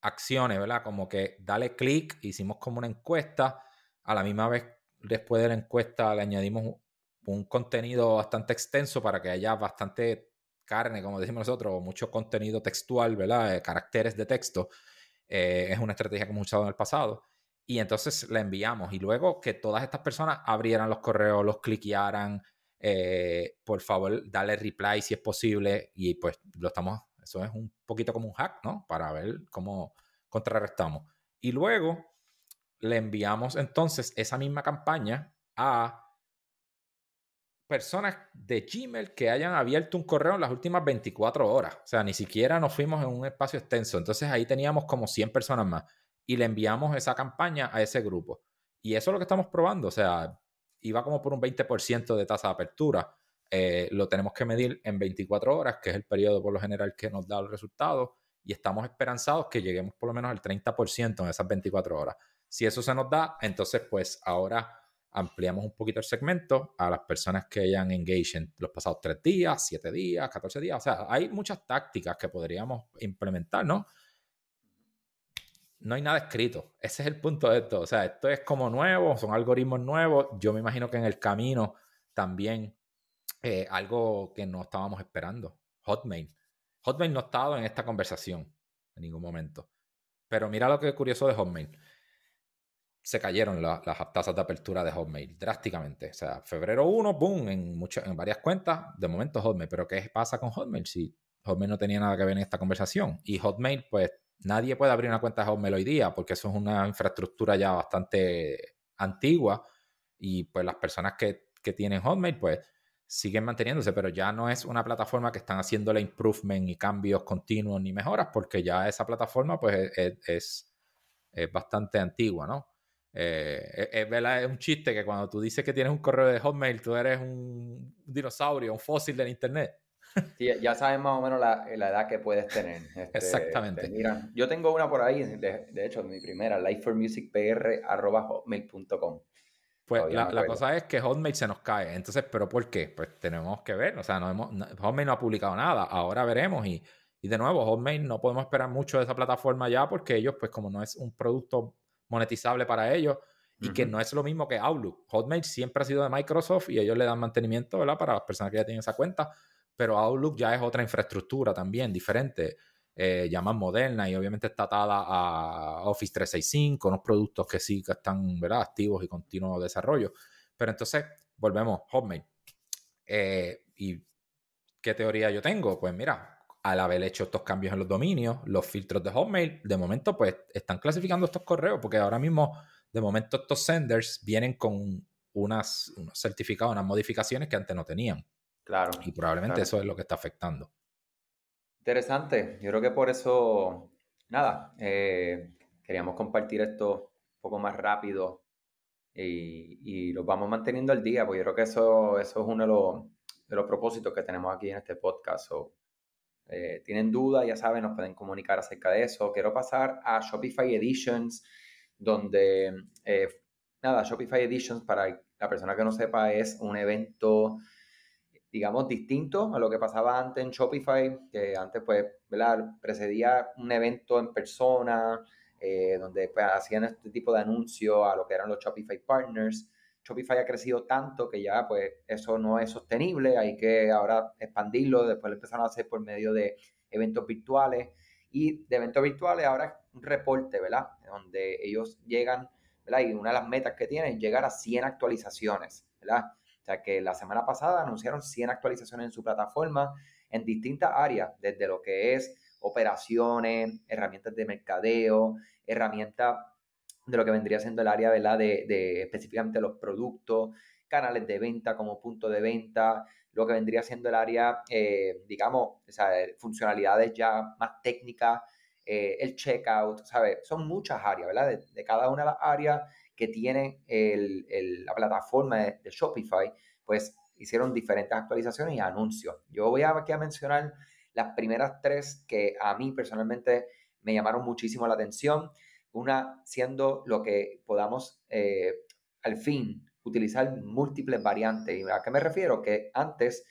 Speaker 1: acciones, ¿verdad? Como que dale clic, hicimos como una encuesta, a la misma vez después de la encuesta le añadimos un contenido bastante extenso para que haya bastante carne, como decimos nosotros, mucho contenido textual, ¿verdad? caracteres de texto. Eh, es una estrategia que hemos usado en el pasado. Y entonces la enviamos. Y luego que todas estas personas abrieran los correos, los cliquearan, eh, por favor, dale reply si es posible y pues lo estamos, eso es un poquito como un hack, ¿no? Para ver cómo contrarrestamos. Y luego le enviamos entonces esa misma campaña a personas de Gmail que hayan abierto un correo en las últimas 24 horas. O sea, ni siquiera nos fuimos en un espacio extenso. Entonces ahí teníamos como 100 personas más y le enviamos esa campaña a ese grupo. Y eso es lo que estamos probando. O sea, iba como por un 20% de tasa de apertura. Eh, lo tenemos que medir en 24 horas, que es el periodo por lo general que nos da el resultado, y estamos esperanzados que lleguemos por lo menos al 30% en esas 24 horas. Si eso se nos da, entonces pues ahora ampliamos un poquito el segmento a las personas que hayan engaged en los pasados tres días, siete días, 14 días. O sea, hay muchas tácticas que podríamos implementar, ¿no? No hay nada escrito. Ese es el punto de esto. O sea, esto es como nuevo, son algoritmos nuevos. Yo me imagino que en el camino también eh, algo que no estábamos esperando. Hotmail. Hotmail no ha estado en esta conversación en ningún momento. Pero mira lo que es curioso de Hotmail se cayeron las tasas de apertura de Hotmail drásticamente. O sea, febrero 1, boom, en, muchas, en varias cuentas, de momento Hotmail. Pero ¿qué pasa con Hotmail? Si Hotmail no tenía nada que ver en esta conversación. Y Hotmail, pues nadie puede abrir una cuenta de Hotmail hoy día porque eso es una infraestructura ya bastante antigua. Y pues las personas que, que tienen Hotmail, pues siguen manteniéndose, pero ya no es una plataforma que están haciéndole improvement y cambios continuos ni mejoras, porque ya esa plataforma pues es, es bastante antigua, ¿no? Eh, es, es, un chiste que cuando tú dices que tienes un correo de Hotmail, tú eres un dinosaurio, un fósil del Internet.
Speaker 2: Sí, ya sabes más o menos la, edad que puedes tener.
Speaker 1: Este, Exactamente.
Speaker 2: Este, mira, yo tengo una por ahí, de, hecho, mi primera, lifeformusicpr.hotmail.com.
Speaker 1: Pues la, cosa es que Hotmail se nos cae. Entonces, ¿pero por qué? Pues tenemos que ver. O sea, no hemos, Hotmail no ha publicado nada. Ahora veremos. Y, y de nuevo, Hotmail no podemos esperar mucho de esa plataforma ya porque ellos, pues como no es un producto monetizable para ellos y que no es lo mismo que Outlook. Hotmail siempre ha sido de Microsoft y ellos le dan mantenimiento ¿verdad? para las personas que ya tienen esa cuenta, pero Outlook ya es otra infraestructura también diferente, eh, ya más moderna y obviamente está atada a Office 365, unos productos que sí que están ¿verdad? activos y continuo desarrollo. Pero entonces, volvemos, Hotmail. Eh, ¿Y qué teoría yo tengo? Pues mira, al haber hecho estos cambios en los dominios, los filtros de Hotmail, de momento pues están clasificando estos correos, porque ahora mismo, de momento estos senders vienen con unas, unos certificados, unas modificaciones que antes no tenían.
Speaker 2: Claro.
Speaker 1: Y probablemente eso es lo que está afectando.
Speaker 2: Interesante. Yo creo que por eso, nada, eh, queríamos compartir esto un poco más rápido y, y lo vamos manteniendo al día, porque yo creo que eso, eso es uno de los, de los propósitos que tenemos aquí en este podcast. Eh, tienen dudas, ya saben, nos pueden comunicar acerca de eso. Quiero pasar a Shopify Editions, donde, eh, nada, Shopify Editions, para la persona que no sepa, es un evento, digamos, distinto a lo que pasaba antes en Shopify, que antes, pues, ¿verdad? Precedía un evento en persona, eh, donde pues, hacían este tipo de anuncios a lo que eran los Shopify Partners. Shopify ha crecido tanto que ya pues eso no es sostenible, hay que ahora expandirlo, después lo empezaron a hacer por medio de eventos virtuales y de eventos virtuales ahora un reporte, ¿verdad? Donde ellos llegan, ¿verdad? Y una de las metas que tienen es llegar a 100 actualizaciones, ¿verdad? O sea que la semana pasada anunciaron 100 actualizaciones en su plataforma en distintas áreas, desde lo que es operaciones, herramientas de mercadeo, herramientas de lo que vendría siendo el área ¿verdad? De, de específicamente los productos, canales de venta como punto de venta, lo que vendría siendo el área, eh, digamos, o sea, funcionalidades ya más técnicas, eh, el checkout, ¿sabes? Son muchas áreas, ¿verdad? De, cada una de las áreas que tiene el, el, la plataforma de, Shopify, pues hicieron diferentes actualizaciones y anuncios. Yo voy aquí a mencionar las primeras tres que a mí personalmente me llamaron muchísimo la atención. Una siendo lo que podamos eh, al fin utilizar múltiples variantes. ¿Y a qué me refiero? Que antes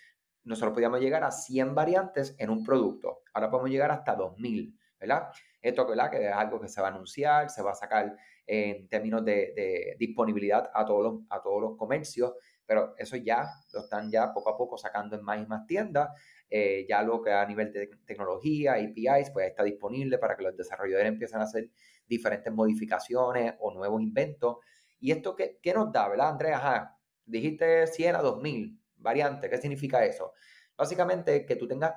Speaker 2: nosotros podíamos llegar a 100 variantes en un producto. Ahora podemos llegar hasta 2000, ¿verdad? Esto. Que es algo que se va a anunciar, se va a sacar en términos de, disponibilidad a todos, los, comercios, pero eso ya lo están ya poco a poco sacando en más y más tiendas. Eh, ya lo que a nivel de tecnología, APIs, pues está disponible para que los desarrolladores empiecen a hacer diferentes modificaciones o nuevos inventos. ¿Y esto qué, qué nos da, verdad, Andrea? Ajá, dijiste 100 a 2000 variantes. ¿Qué significa eso? Básicamente que tú tengas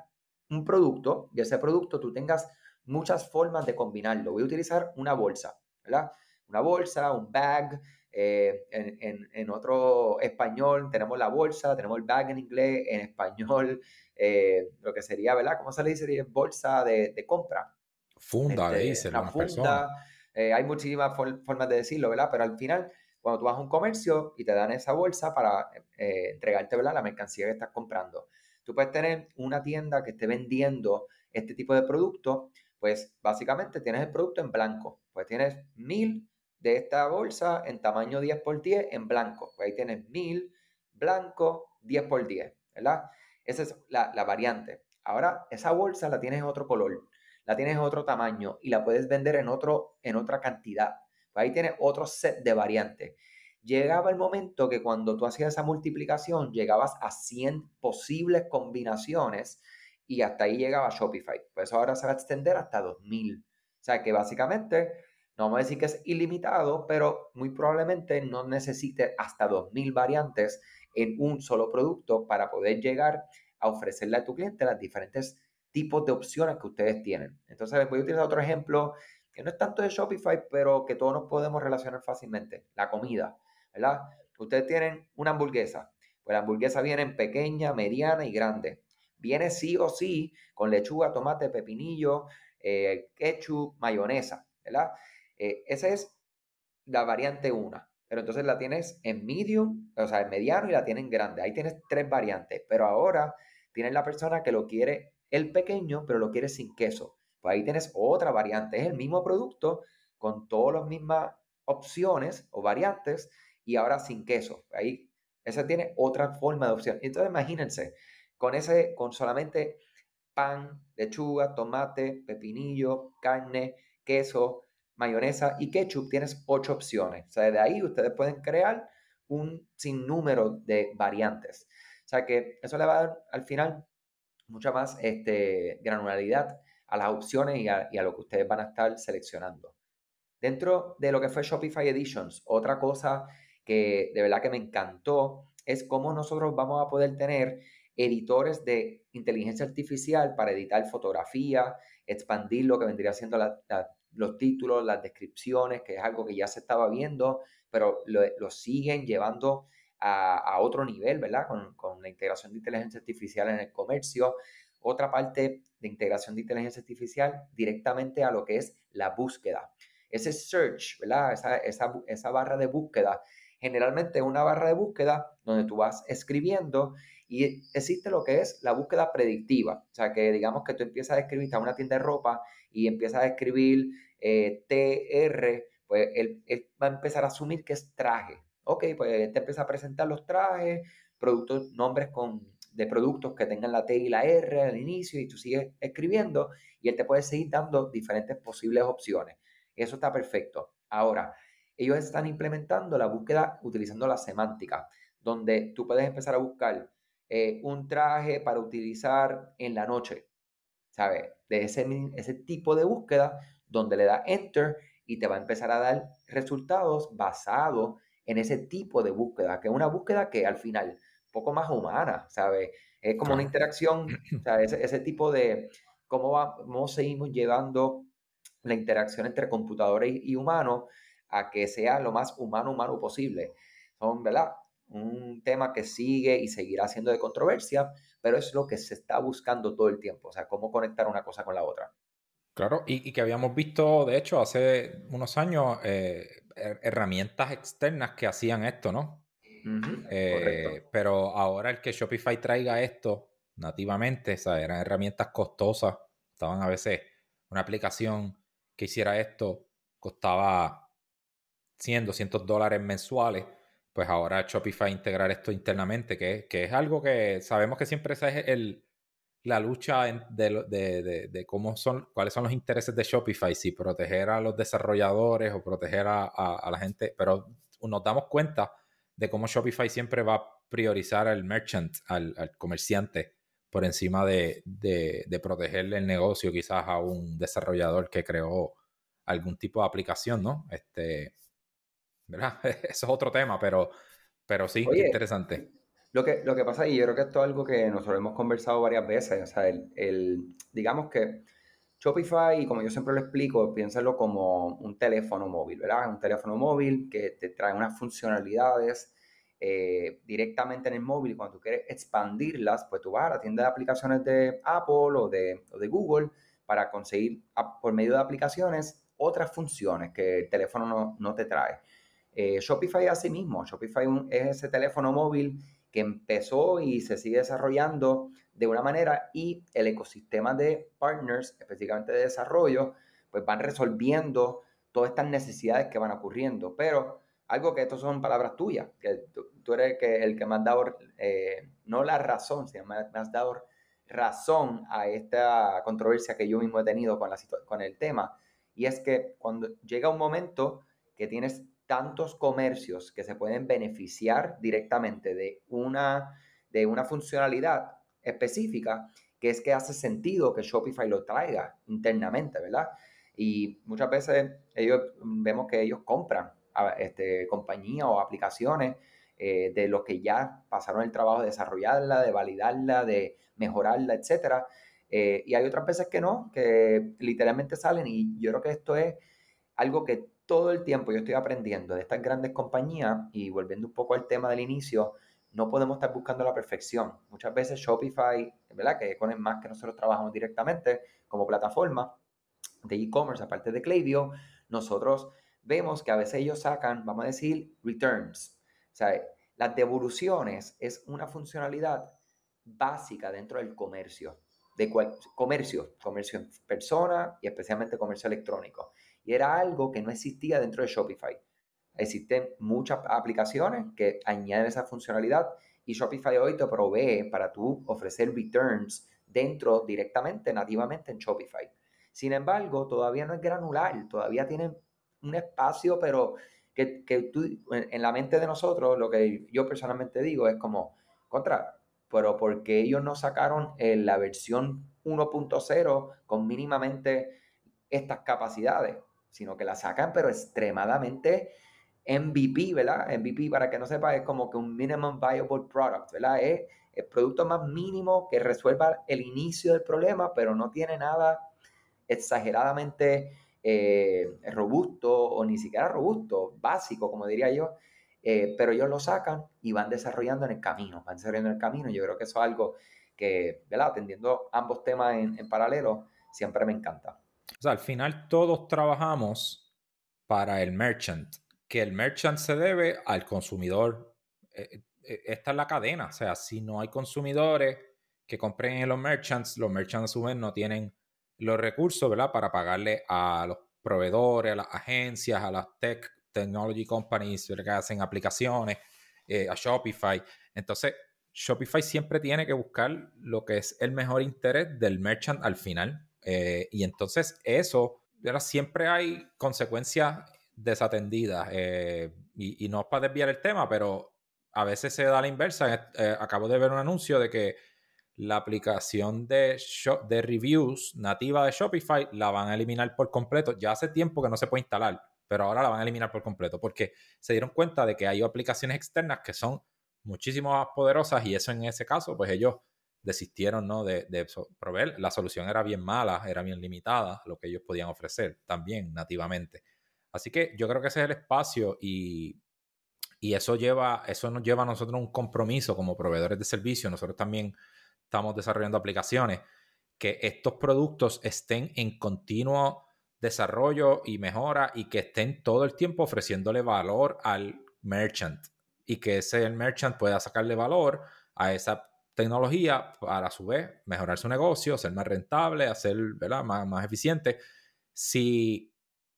Speaker 2: un producto y ese producto tú tengas muchas formas de combinarlo. Voy a utilizar una bolsa, ¿verdad? Una bolsa, un bag. Eh, en, en, otro español tenemos la bolsa, tenemos el bag en inglés, en español eh, lo que sería, ¿verdad? ¿Cómo se le dice? Bolsa de, de compra.
Speaker 1: Funda, le este,
Speaker 2: Una funda. Eh, hay muchísimas formas de decirlo, ¿verdad? Pero al final, cuando tú vas a un comercio y te dan esa bolsa para entregarte, ¿verdad? La mercancía que estás comprando. Tú puedes tener una tienda que esté vendiendo este tipo de producto, pues básicamente tienes el producto en blanco. Pues tienes mil de esta bolsa en tamaño 10 x 10 en blanco. Pues ahí tienes 1000 blanco 10 x 10, ¿verdad? Esa es la, la variante. Ahora, esa bolsa la tienes en otro color, la tienes en otro tamaño y la puedes vender en, otro, en otra cantidad. Pues ahí tienes otro set de variantes. Llegaba el momento que cuando tú hacías esa multiplicación, llegabas a 100 posibles combinaciones y hasta ahí llegaba Shopify. Pues ahora se va a extender hasta 2000. O sea que básicamente, no vamos a decir que es ilimitado, pero muy probablemente no necesite hasta 2000 variantes en un solo producto para poder llegar a ofrecerle a tu cliente las diferentes tipos de opciones que ustedes tienen. Entonces, voy a utilizar otro ejemplo que no es tanto de Shopify, pero que todos nos podemos relacionar fácilmente, la comida, ¿verdad? Ustedes tienen una hamburguesa, pues la hamburguesa viene en pequeña, mediana y grande. Viene sí o sí con lechuga, tomate, pepinillo, eh, ketchup, mayonesa, ¿verdad? Eh, esa es la variante 1. Pero entonces la tienes en medium, o sea, en mediano y la tienes en grande. Ahí tienes tres variantes. Pero ahora tienes la persona que lo quiere el pequeño, pero lo quiere sin queso. Pues ahí tienes otra variante. Es el mismo producto con todas las mismas opciones o variantes y ahora sin queso. Ahí esa tiene otra forma de opción. Entonces imagínense, con ese, con solamente pan, lechuga, tomate, pepinillo, carne, queso, mayonesa y ketchup, tienes ocho opciones. O sea, de ahí ustedes pueden crear un sinnúmero de variantes. O sea que eso le va a dar al final mucha más este, granularidad a las opciones y a, lo que ustedes van a estar seleccionando. Dentro de lo que fue Shopify Editions, otra cosa que de verdad que me encantó es cómo nosotros vamos a poder tener editores de inteligencia artificial para editar fotografía, expandir lo que vendría siendo los títulos, las descripciones, que es algo que ya se estaba viendo, pero lo, siguen llevando a, otro nivel, ¿verdad? Con, la integración de inteligencia artificial en el comercio otra parte de integración de inteligencia artificial directamente a lo que es la búsqueda. Ese search, ¿verdad? Esa, barra de búsqueda, generalmente es una barra de búsqueda donde tú vas escribiendo y existe lo que es la búsqueda predictiva. O sea, que digamos que tú empiezas a escribir, a una tienda de ropa y empiezas a escribir eh, TR, pues él, él, va a empezar a asumir que es traje. Ok, pues él te empieza a presentar los trajes, productos, nombres con de productos que tengan la T y la R al inicio y tú sigues escribiendo y él te puede seguir dando diferentes posibles opciones. Eso está perfecto. Ahora, ellos están implementando la búsqueda utilizando la semántica, donde tú puedes empezar a buscar eh, un traje para utilizar en la noche, ¿sabes? De ese, ese tipo de búsqueda, donde le da enter y te va a empezar a dar resultados basados en ese tipo de búsqueda, que es una búsqueda que al final poco más humana, ¿sabes? Es como una interacción, Ese, ese, tipo de cómo, vamos seguimos llevando la interacción entre computadores y, humanos a que sea lo más humano humano posible. Son, ¿verdad? Un tema que sigue y seguirá siendo de controversia, pero es lo que se está buscando todo el tiempo, o sea, cómo conectar una cosa con la otra.
Speaker 1: Claro, y, que habíamos visto, de hecho, hace unos años, eh, herramientas externas que hacían esto, ¿no? Eh, pero ahora el que Shopify traiga esto nativamente, o sea, eran herramientas costosas, estaban a veces una aplicación que hiciera esto costaba 100, 200 dólares mensuales, pues ahora Shopify integrar esto internamente, que, es algo que sabemos que siempre esa es el, la lucha de, cómo son, cuáles son los intereses de Shopify, si proteger a los desarrolladores o proteger a, a la gente, pero nos damos cuenta de cómo Shopify siempre va a priorizar al merchant, al, comerciante, por encima de, de, protegerle el negocio quizás a un desarrollador que creó algún tipo de aplicación, ¿no? Este, ¿verdad? Eso es otro tema, pero, pero sí, interesante.
Speaker 2: Lo que, lo que pasa, y yo creo que esto es algo que nosotros hemos conversado varias veces, o sea, el, el digamos que Shopify, como yo siempre lo explico, piénsalo como un teléfono móvil, ¿verdad? Un teléfono móvil que te trae unas funcionalidades eh, directamente en el móvil y cuando tú quieres expandirlas, pues tú vas a la tienda de aplicaciones de Apple o de, de Google para conseguir por medio de aplicaciones otras funciones que el teléfono no, no te trae. Eh, Shopify así mismo, Shopify es ese teléfono móvil que empezó y se sigue desarrollando de una manera y el ecosistema de partners, específicamente de desarrollo, pues van resolviendo todas estas necesidades que van ocurriendo. Pero algo que esto son palabras tuyas, que tú, eres el que me has dado, eh, no la razón, sino me, has dado razón a esta controversia que yo mismo he tenido con, la, con el tema. Y es que cuando llega un momento que tienes tantos comercios que se pueden beneficiar directamente de una, de una funcionalidad específica, que es que hace sentido que Shopify lo traiga internamente, ¿verdad? Y muchas veces ellos vemos que ellos compran este, compañías o aplicaciones eh, de los que ya pasaron el trabajo de desarrollarla, de validarla, de mejorarla, etc. Eh, y hay otras veces que no, que literalmente salen y yo creo que esto es algo que todo el tiempo yo estoy aprendiendo de estas grandes compañías y volviendo un poco al tema del inicio, no podemos estar buscando la perfección. Muchas veces Shopify, ¿verdad? Que con más que nosotros trabajamos directamente como plataforma de e-commerce, aparte de Klaviyo, nosotros vemos que a veces ellos sacan, vamos a decir, returns. O sea, las devoluciones es una funcionalidad básica dentro del comercio, de comercio, comercio en persona y especialmente comercio electrónico. Y era algo que no existía dentro de Shopify. Existen muchas aplicaciones que añaden esa funcionalidad y Shopify hoy te provee para tú ofrecer returns dentro directamente, nativamente en Shopify. Sin embargo, todavía no es granular, todavía tienen un espacio, pero que, que tú, en la mente de nosotros, lo que yo personalmente digo es como, contra, pero porque ellos no sacaron eh, la versión 1.0 con mínimamente estas capacidades, sino que la sacan, pero extremadamente MVP, ¿verdad? MVP, para que no sepa, es como que un minimum viable product, ¿verdad? Es el producto más mínimo que resuelva el inicio del problema, pero no tiene nada exageradamente eh, robusto o ni siquiera robusto, básico, como diría yo, eh, pero ellos lo sacan y van desarrollando en el camino, van desarrollando en el camino. Yo creo que eso es algo que, ¿verdad? Atendiendo ambos temas en, paralelo, siempre me encanta.
Speaker 1: O sea, al final todos trabajamos para el merchant, que el merchant se debe al consumidor. Eh, esta es la cadena, o sea, si no hay consumidores que compren en los merchants, los merchants a su vez no tienen los recursos, ¿verdad? Para pagarle a los proveedores, a las agencias, a las tech, technology companies que hacen aplicaciones, eh, a Shopify. Entonces, Shopify siempre tiene que buscar lo que es el mejor interés del merchant al final. Eh, y entonces eso, ¿verdad? siempre hay consecuencias desatendidas. Eh, y, no es para desviar el tema, pero a veces se da la inversa. acabo de ver un anuncio de que la aplicación de, de reviews nativa de Shopify la van a eliminar por completo. Ya hace tiempo que no se puede instalar, pero ahora la van a eliminar por completo porque se dieron cuenta de que hay aplicaciones externas que son muchísimo más poderosas y eso en ese caso, pues ellos desistieron ¿no? de, de proveer. La solución era bien mala, era bien limitada, lo que ellos podían ofrecer también nativamente. Así que yo creo que ese es el espacio y, y eso, lleva, eso nos lleva a nosotros un compromiso como proveedores de servicios. Nosotros también estamos desarrollando aplicaciones, que estos productos estén en continuo desarrollo y mejora y que estén todo el tiempo ofreciéndole valor al merchant y que ese merchant pueda sacarle valor a esa tecnología para a su vez mejorar su negocio, ser más rentable, hacer Más, más eficiente. Si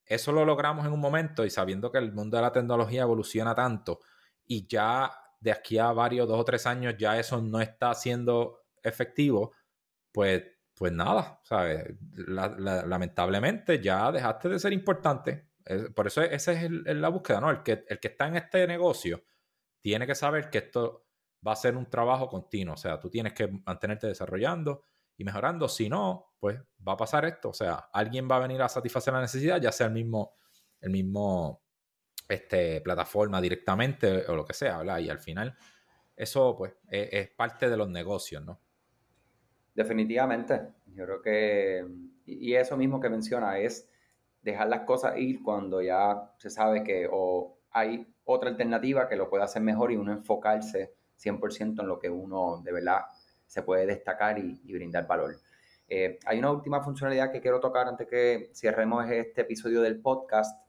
Speaker 1: eso lo logramos en un momento y sabiendo que el mundo de la tecnología evoluciona tanto y ya de aquí a varios, dos o tres años ya eso no está siendo efectivo, pues, pues nada, ¿sabes? lamentablemente ya dejaste de ser importante. por eso esa es la búsqueda, ¿no? El que, el que está en este negocio tiene que saber que esto va a ser un trabajo continuo, o sea, tú tienes que mantenerte desarrollando y mejorando, si no, pues va a pasar esto, o sea, alguien va a venir a satisfacer la necesidad, ya sea el mismo, el mismo este, plataforma directamente o lo que sea, ¿verdad? Y al final, eso pues es parte de los negocios, ¿no?
Speaker 2: Definitivamente, yo creo que, y eso mismo que menciona, es dejar las cosas ir cuando ya se sabe que o hay otra alternativa que lo puede hacer mejor y uno enfocarse 100% en lo que uno de verdad se puede destacar y, brindar valor. Eh, hay una última funcionalidad que quiero tocar antes que cerremos este episodio del podcast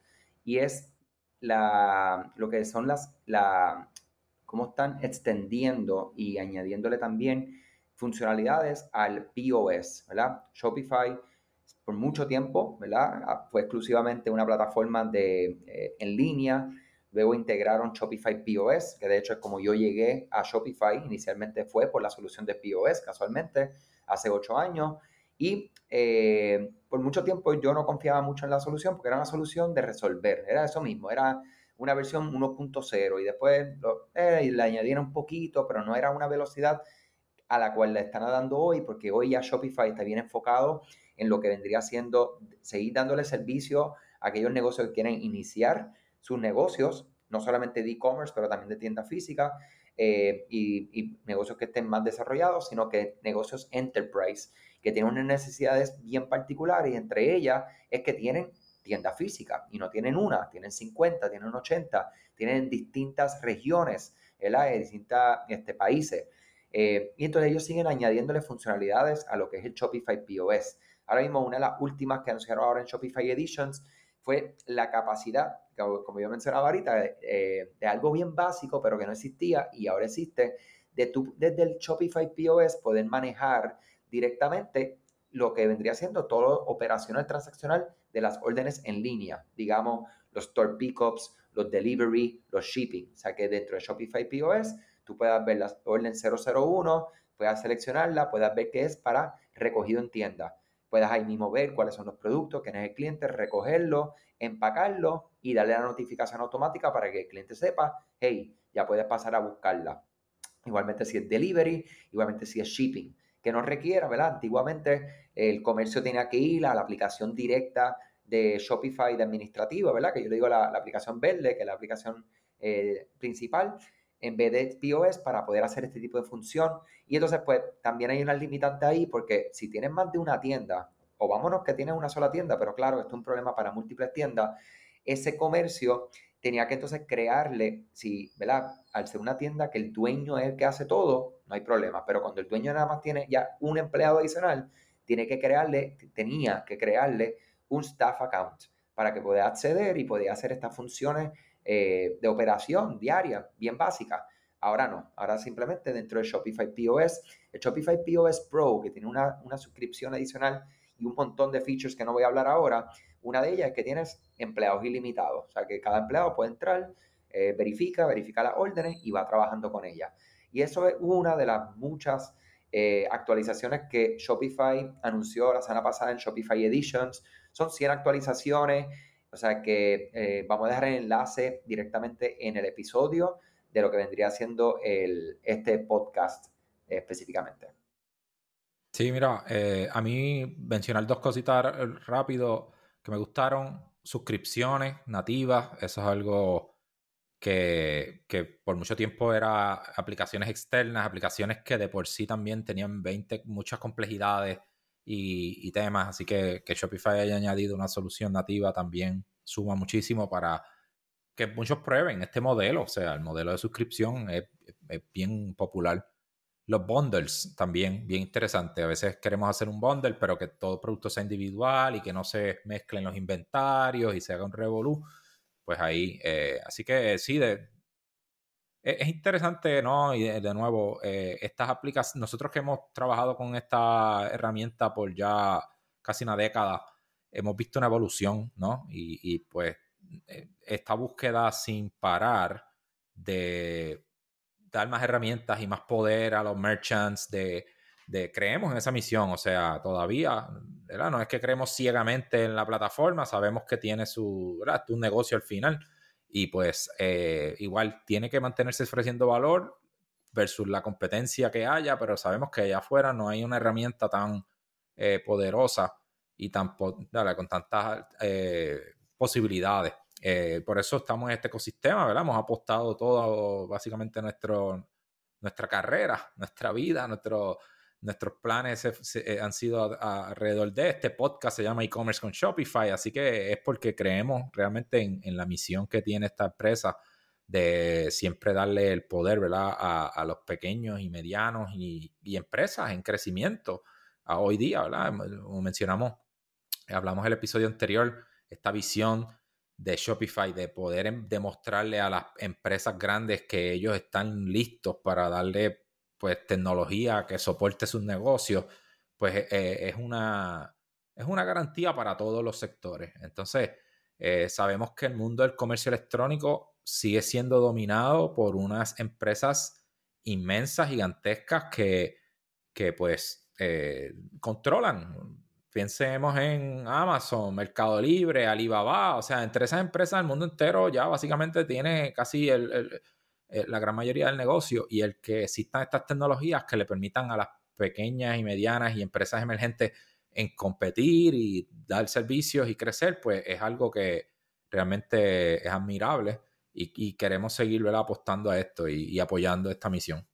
Speaker 2: y es la, lo que son las, la, cómo están extendiendo y añadiéndole también funcionalidades al POS, ¿verdad? Shopify por mucho tiempo, ¿verdad? Ah, fue exclusivamente una plataforma de, eh, en línea. Luego integraron Shopify POS, que de hecho es como yo llegué a Shopify. Inicialmente fue por la solución de POS, casualmente, hace ocho años. Y eh, por mucho tiempo yo no confiaba mucho en la solución porque era una solución de resolver. Era eso mismo, era una versión 1.0 y después eh, le añadieron un poquito, pero no era una velocidad a la cual le están dando hoy, porque hoy ya Shopify está bien enfocado en lo que vendría siendo seguir dándole servicio a aquellos negocios que quieren iniciar sus negocios, no solamente de e-commerce, pero también de tienda física eh, y, negocios que estén más desarrollados, sino que negocios enterprise, que tienen unas necesidades bien particulares y entre ellas es que tienen tienda física y no tienen una, tienen 50, tienen 80, tienen distintas regiones, ¿verdad? En distintos este, países. Eh, y entonces ellos siguen añadiéndole funcionalidades a lo que es el Shopify POS. Ahora mismo, una de las últimas que anunciaron ahora en Shopify Editions fue la capacidad, como yo mencionaba ahorita, de, de algo bien básico, pero que no existía y ahora existe, de tú desde el Shopify POS poder manejar directamente lo que vendría siendo todo operacional transaccional de las órdenes en línea, digamos, los store pickups, los delivery, los shipping. O sea que dentro de Shopify POS tú puedas ver la orden 001, puedas seleccionarla, puedas ver qué es para recogido en tienda. Puedas ahí mismo ver cuáles son los productos, quién es el cliente, recogerlo, empacarlo y darle la notificación automática para que el cliente sepa, hey, ya puedes pasar a buscarla. Igualmente si es delivery, igualmente si es shipping, que no requiera, ¿verdad? Antiguamente el comercio tenía que ir a la aplicación directa de Shopify de administrativo, ¿verdad? Que yo le digo la, la aplicación verde, que es la aplicación eh, principal, en vez de POS para poder hacer este tipo de función. Y entonces, pues también hay una limitante ahí porque si tienes más de una tienda, o vámonos que tienes una sola tienda, pero claro, esto es un problema para múltiples tiendas, ese comercio tenía que entonces crearle, si, ¿verdad? Al ser una tienda que el dueño es el que hace todo, no hay problema, pero cuando el dueño nada más tiene ya un empleado adicional, tiene que crearle, tenía que crearle un staff account para que pueda acceder y pueda hacer estas funciones eh, de operación diaria, bien básica. Ahora no, ahora simplemente dentro de Shopify POS, el Shopify POS Pro, que tiene una, suscripción adicional y un montón de features que no voy a hablar ahora, una de ellas es que tienes empleados ilimitados, o sea que cada empleado puede entrar, eh, verifica, verifica las órdenes y va trabajando con ellas. Y eso es una de las muchas eh, actualizaciones que Shopify anunció la semana pasada en Shopify Editions. Son 100 actualizaciones o sea que eh, vamos a dejar el enlace directamente en el episodio de lo que vendría siendo el, este podcast específicamente.
Speaker 1: Sí, mira, eh, a mí mencionar dos cositas rápido que me gustaron. Suscripciones nativas, eso es algo que, por mucho tiempo era aplicaciones externas, aplicaciones que de por sí también tenían 20, muchas complejidades y, temas, así que, que Shopify haya añadido una solución nativa también suma muchísimo para que muchos prueben este modelo, o sea, el modelo de suscripción es, bien popular. Los bundles también, bien interesante. A veces queremos hacer un bundle, pero que todo producto sea individual y que no se mezclen los inventarios y se haga un revolú. Pues ahí, eh, así que sí, de, es interesante, ¿no? Y de, nuevo, eh, estas aplicaciones, nosotros que hemos trabajado con esta herramienta por ya casi una década, hemos visto una evolución, ¿no? Y, pues eh, esta búsqueda sin parar de dar más herramientas y más poder a los merchants, de, de creemos en esa misión, o sea, todavía, ¿verdad? No es que creemos ciegamente en la plataforma, sabemos que tiene su, ¿verdad? un negocio al final y pues eh, igual tiene que mantenerse ofreciendo valor versus la competencia que haya, pero sabemos que allá afuera no hay una herramienta tan eh, poderosa y tan con tantas eh, posibilidades. por eso estamos en este ecosistema, ¿verdad? Hemos apostado todo, básicamente nuestro, nuestra carrera, nuestra vida, nuestro, nuestros planes eh, han sido alrededor de este podcast, se llama e-commerce con Shopify, así que es porque creemos realmente en, la misión que tiene esta empresa de siempre darle el poder ¿verdad? A, los pequeños y medianos y, empresas en crecimiento a hoy día, ¿verdad? Como mencionamos, hablamos el episodio anterior, esta visión de Shopify de poder em, demostrarle a las empresas grandes que ellos están listos para darle pues tecnología que soporte sus negocios, pues eh, es una es una garantía para todos los sectores. Entonces, eh, sabemos que el mundo del comercio electrónico sigue siendo dominado por unas empresas inmensas, gigantescas, que, que pues eh, controlan. Pensemos en Amazon, Mercado Libre, Alibaba, o sea, entre esas empresas el mundo entero ya básicamente tiene casi el, la gran mayoría del negocio y el que existan estas tecnologías que le permitan a las pequeñas y medianas y empresas emergentes en competir y dar servicios y crecer, pues es algo que realmente es admirable y, queremos seguir apostando a esto y, apoyando esta misión.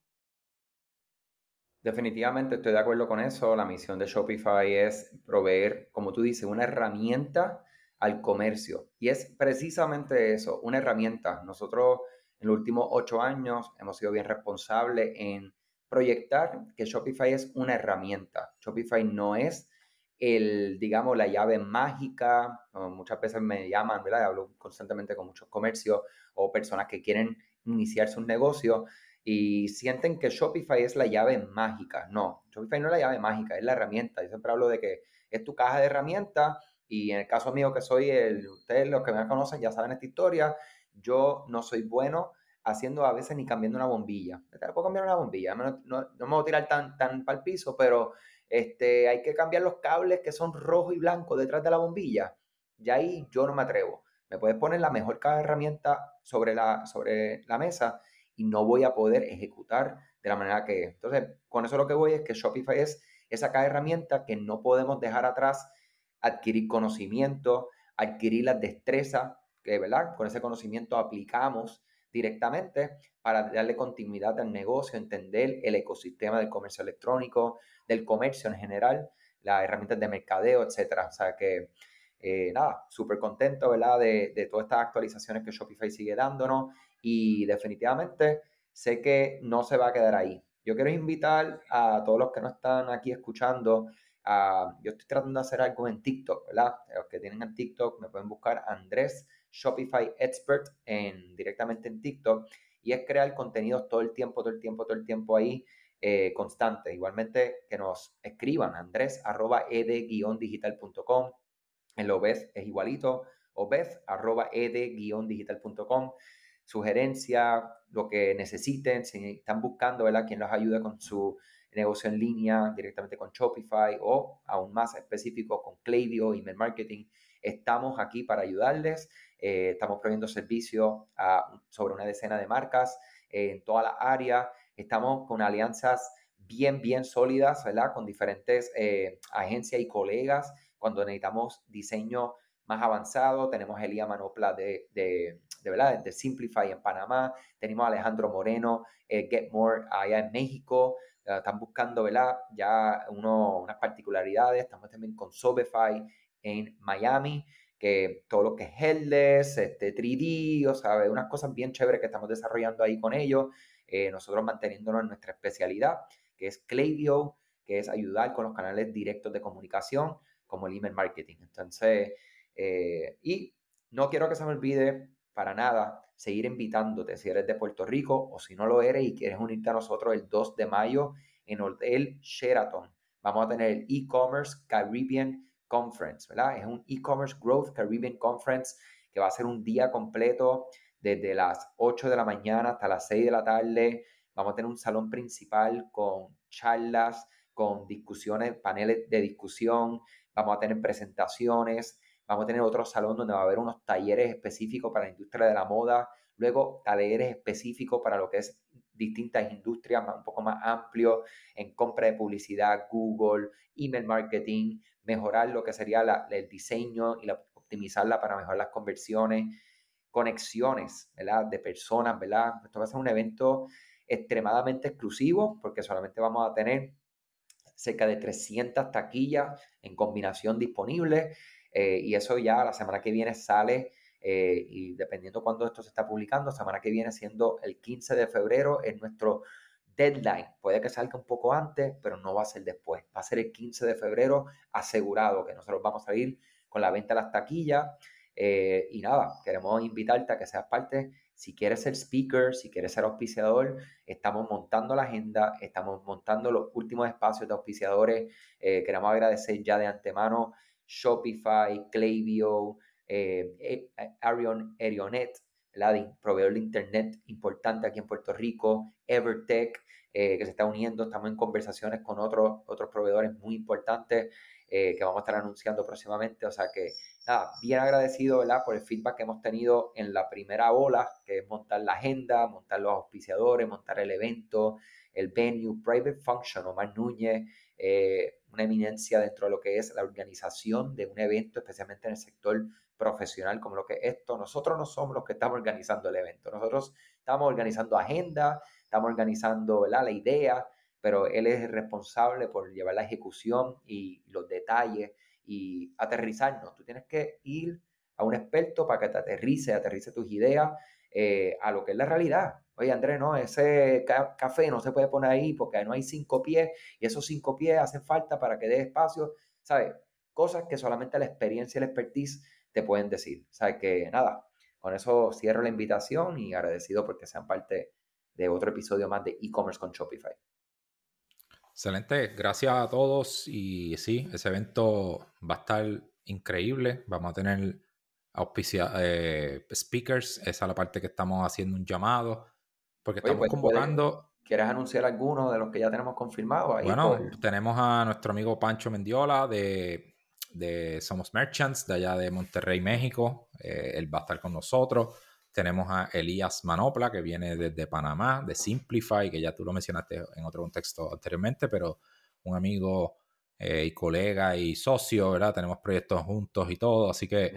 Speaker 2: Definitivamente estoy de acuerdo con eso. La misión de Shopify es proveer, como tú dices, una herramienta al comercio. Y es precisamente eso, una herramienta. Nosotros en los últimos ocho años hemos sido bien responsables en proyectar que Shopify es una herramienta. Shopify no es el, digamos, la llave mágica, muchas veces me llaman, ¿verdad? Hablo constantemente con muchos comercios o personas que quieren iniciarse un negocio y sienten que Shopify es la llave mágica. No, Shopify no es la llave mágica, es la herramienta. Yo siempre hablo de que es tu caja de herramientas y en el caso mío que soy el, ustedes los que me conocen ya saben esta historia, yo no soy bueno haciendo a veces ni cambiando una bombilla. Te puedo cambiar una bombilla, no, no, me voy a tirar tan, tan para el piso, pero este, hay que cambiar los cables que son rojo y blanco detrás de la bombilla. Y ahí yo no me atrevo. Me puedes poner la mejor herramienta sobre la, sobre la mesa y no voy a poder ejecutar de la manera que es. Entonces, con eso lo que voy es que Shopify es esa herramienta que no podemos dejar atrás, adquirir conocimiento, adquirir las destrezas, que ¿verdad? con ese conocimiento aplicamos directamente para darle continuidad al negocio, entender el ecosistema del comercio electrónico, del comercio en general, las herramientas de mercadeo, etcétera. O sea que, eh, nada, súper contento, ¿verdad? De, todas estas actualizaciones que Shopify sigue dándonos y definitivamente sé que no se va a quedar ahí. Yo quiero invitar a todos los que no están aquí escuchando yo estoy tratando de hacer algo en TikTok, ¿verdad? Los que tienen en TikTok me pueden buscar Andrés Shopify Expert en, directamente en TikTok y es crear contenidos todo el tiempo, todo el tiempo, todo el tiempo ahí eh, constante. Igualmente que nos escriban andrés arroba ed-digital.com. En lo ves es igualito, obez arroba ed-digital.com. Sugerencia, lo que necesiten, si están buscando, ¿verdad? Quien los ayude con su negocio en línea directamente con Shopify o aún más específico con Klaviyo, email marketing. Estamos aquí para ayudarles. Eh, estamos proveyendo servicios sobre una decena de marcas eh, en toda la área. Estamos con alianzas bien, bien sólidas, ¿verdad? Con diferentes eh, agencias y colegas. Cuando necesitamos diseño más avanzado, tenemos Elia Manopla de, de, de, ¿verdad? de Simplify en Panamá, tenemos Alejandro Moreno, Get More allá en México, están buscando ¿verdad? ya uno, unas particularidades, estamos también con Sobify en Miami, que todo lo que es headless, este 3D, o sea, unas cosas bien chéveres que estamos desarrollando ahí con ellos, eh, nosotros manteniéndonos en nuestra especialidad, que es Klaviyo, que es ayudar con los canales directos de comunicación, como el email marketing. Entonces, eh, y no quiero que se me olvide para nada seguir invitándote si eres de Puerto Rico o si no lo eres y quieres unirte a nosotros el 2 de mayo en Hotel Sheraton. Vamos a tener el e-commerce Caribbean Conference, ¿verdad? Es un e-commerce Growth Caribbean Conference que va a ser un día completo desde las 8 de la mañana hasta las 6 de la tarde. Vamos a tener un salón principal con charlas, con discusiones, paneles de discusión. Vamos a tener presentaciones. Vamos a tener otro salón donde va a haber unos talleres específicos para la industria de la moda. Luego, talleres específicos para lo que es distintas industrias un poco más amplio en compra de publicidad, Google, email marketing, mejorar lo que sería el diseño y la, optimizarla para mejorar las conversiones, conexiones. De personas, ¿verdad? Esto va a ser un evento extremadamente exclusivo porque solamente vamos a tener cerca de 300 taquillas en combinación disponibles eh, y eso ya la semana que viene sale eh, y dependiendo cuándo esto se está publicando, semana que viene siendo el 15 de febrero es nuestro deadline. Puede que salga un poco antes, pero no va a ser después. Va a ser el 15 de febrero asegurado que nosotros vamos a ir con la venta de las taquillas. Eh, y nada, queremos invitarte a que seas parte. Si quieres ser speaker, si quieres ser auspiciador, estamos montando la agenda, estamos montando los últimos espacios de auspiciadores. Eh, queremos agradecer ya de antemano Shopify, Klaviyo, eh, eh, Arion, Arionet, proveedor de Internet importante aquí en Puerto Rico, Evertech, eh, que se está uniendo, estamos en conversaciones con otros, otros proveedores muy importantes que vamos a estar anunciando próximamente, o sea que nada, bien agradecido ¿verdad? por el feedback que hemos tenido en la primera ola, que es montar la agenda, montar los auspiciadores, montar el evento, el venue, Private Function, Omar Núñez, eh, una eminencia dentro de lo que es la organización de un evento, especialmente en el sector profesional como lo que es esto. Nosotros no somos los que estamos organizando el evento, nosotros estamos organizando agenda, estamos organizando la idea, pero él es responsable por llevar la ejecución y los detalles y aterrizarnos. Tú tienes que ir a un experto para que te aterrice, aterrice tus ideas eh, a lo que es la realidad. Oye, Andrés, no, ese café no se puede poner ahí porque no hay cinco pies y esos cinco pies hacen falta para que dé espacio, ¿sabes? Cosas que solamente la experiencia y la expertise te pueden decir. ¿Sabes? Que nada, con eso cierro la invitación y agradecido porque sean parte de otro episodio más de e-commerce con Shopify.
Speaker 1: Excelente, gracias a todos y sí, ese evento va a estar increíble. Vamos a tener auspicia, eh, speakers, esa es la parte que estamos haciendo un llamado, porque estamos pues, convocando...
Speaker 2: ¿Quieres anunciar alguno de los que ya tenemos confirmados?
Speaker 1: bueno, tenemos a nuestro amigo Pancho Mendiola de, de, Somos Merchants, de allá de Monterrey, México. Eh, él va a estar con nosotros. Tenemos a Elías Manopla, que viene desde Panamá, de Simplify, que ya tú lo mencionaste en otro contexto anteriormente, pero un amigo eh, y colega y socio, ¿verdad? Tenemos proyectos juntos y todo, así que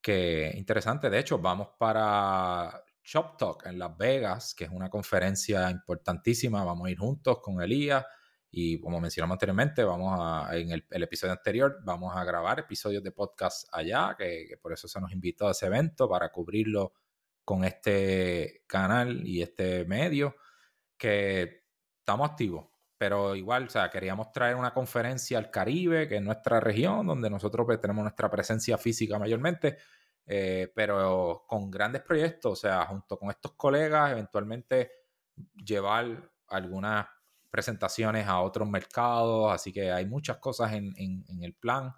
Speaker 1: que interesante. De hecho, vamos para Shop Talk en Las Vegas, que es una conferencia importantísima. Vamos a ir juntos con Elías y como mencionamos anteriormente, vamos a, en el, episodio anterior, vamos a grabar episodios de podcast allá, que, por eso se nos invitó a ese evento para cubrirlo con este canal y este medio, que estamos activos. Pero igual, o sea, queríamos traer una conferencia al Caribe, que es nuestra región, donde nosotros pues, tenemos nuestra presencia física mayormente, eh, pero con grandes proyectos, o sea, junto con estos colegas, eventualmente llevar algunas presentaciones a otros mercados, así que hay muchas cosas en, el plan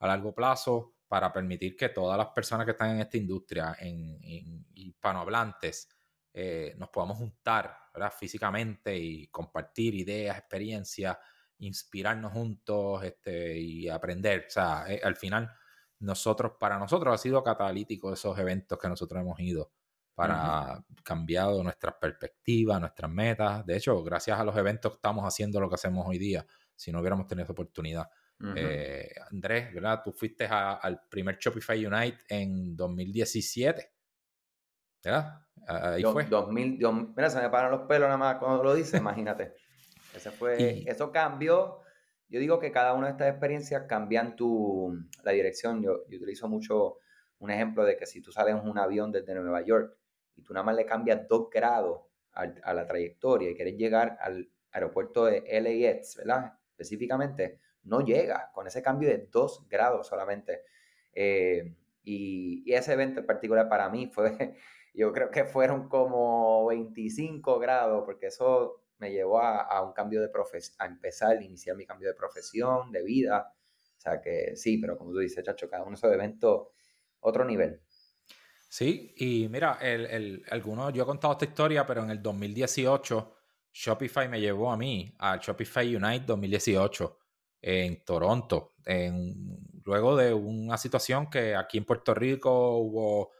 Speaker 1: a largo plazo para permitir que todas las personas que están en esta industria, en, hispanohablantes, eh, nos podamos juntar físicamente y compartir ideas, experiencias, inspirarnos juntos este, y aprender. O sea, eh, al final, nosotros, para nosotros ha sido catalítico esos eventos que nosotros hemos ido para cambiar nuestras perspectivas, nuestras metas. De hecho, gracias a los eventos estamos haciendo lo que hacemos hoy día, si no hubiéramos tenido esa oportunidad. Eh, Andrés, ¿verdad? Tú fuiste al primer Shopify Unite en 2017. ¿Verdad? Ahí fue.
Speaker 2: 2000, mira, se me paran los pelos nada más cuando lo dice, imagínate. Ese fue, Eso cambió. Yo digo que cada una de estas experiencias cambian tu, la dirección. Yo, utilizo mucho un ejemplo de que si tú sales en un avión desde Nueva York y tú nada más le cambias dos grados a, la trayectoria y quieres llegar al aeropuerto de LAX, ¿verdad? Específicamente, no llega con ese cambio de dos grados solamente. Eh, y, y, ese evento en particular para mí fue yo creo que fueron como 25 grados, porque eso me llevó a, un cambio de profesión, a empezar, a iniciar mi cambio de profesión, de vida. O sea que sí, pero como tú dices, chacho, cada uno de esos eventos, otro nivel.
Speaker 1: Sí, y mira, el, el, algunos, yo he contado esta historia, pero en el 2018 Shopify me llevó a mí al Shopify Unite 2018 en Toronto, en, luego de una situación que aquí en Puerto Rico hubo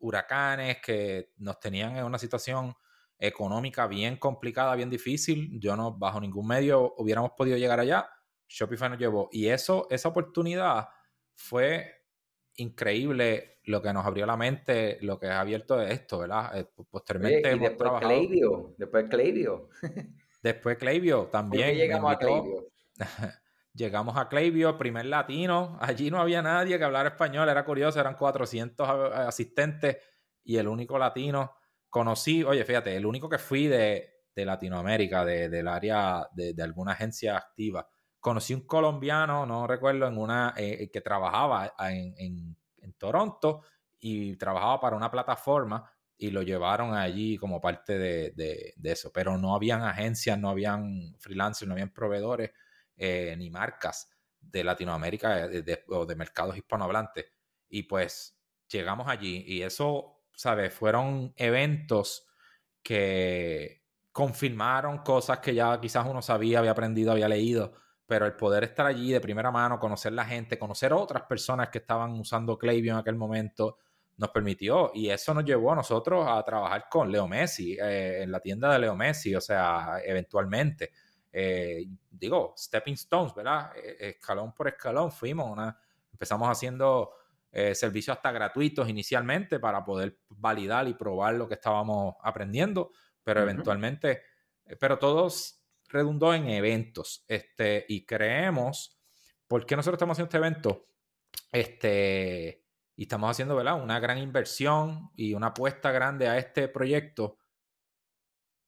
Speaker 1: huracanes que nos tenían en una situación económica bien complicada, bien difícil. Yo no, bajo ningún medio hubiéramos podido llegar allá. Shopify nos llevó. Y eso, esa oportunidad fue increíble lo que nos abrió la mente, lo que ha abierto esto, ¿verdad? Eh, posteriormente
Speaker 2: y después Clavio, después Clavio.
Speaker 1: después Clavio también.
Speaker 2: llegamos a
Speaker 1: Llegamos a Clavio, primer latino. Allí no había nadie que hablara español. Era curioso, eran 400 asistentes y el único latino. Conocí, oye, fíjate, el único que fui de, Latinoamérica, del área de, alguna agencia activa. Conocí un colombiano, no recuerdo, en una eh, eh, que trabajaba en, Toronto y trabajaba para una plataforma y lo llevaron allí como parte de, de, eso. Pero no habían agencias, no habían freelancers, no habían proveedores eh, ni marcas de Latinoamérica o de mercados hispanohablantes. Y pues llegamos allí y eso, ¿sabes? Fueron eventos que confirmaron cosas que ya quizás uno sabía, había aprendido, había leído, pero el poder estar allí de primera mano, conocer la gente, conocer otras personas que estaban usando Klaviyo en aquel momento, nos permitió y eso nos llevó a nosotros a trabajar con Leo Messi, eh, en la tienda de Leo Messi, o sea, eventualmente. Eh, digo, stepping stones, ¿verdad? E, escalón por escalón fuimos, una, empezamos haciendo eh, servicios hasta gratuitos inicialmente para poder validar y probar lo que estábamos aprendiendo, pero eventualmente, pero todos redundó en eventos, este, y creemos, ¿por qué nosotros estamos haciendo este evento? Este, y estamos haciendo, ¿verdad? Una gran inversión y una apuesta grande a este proyecto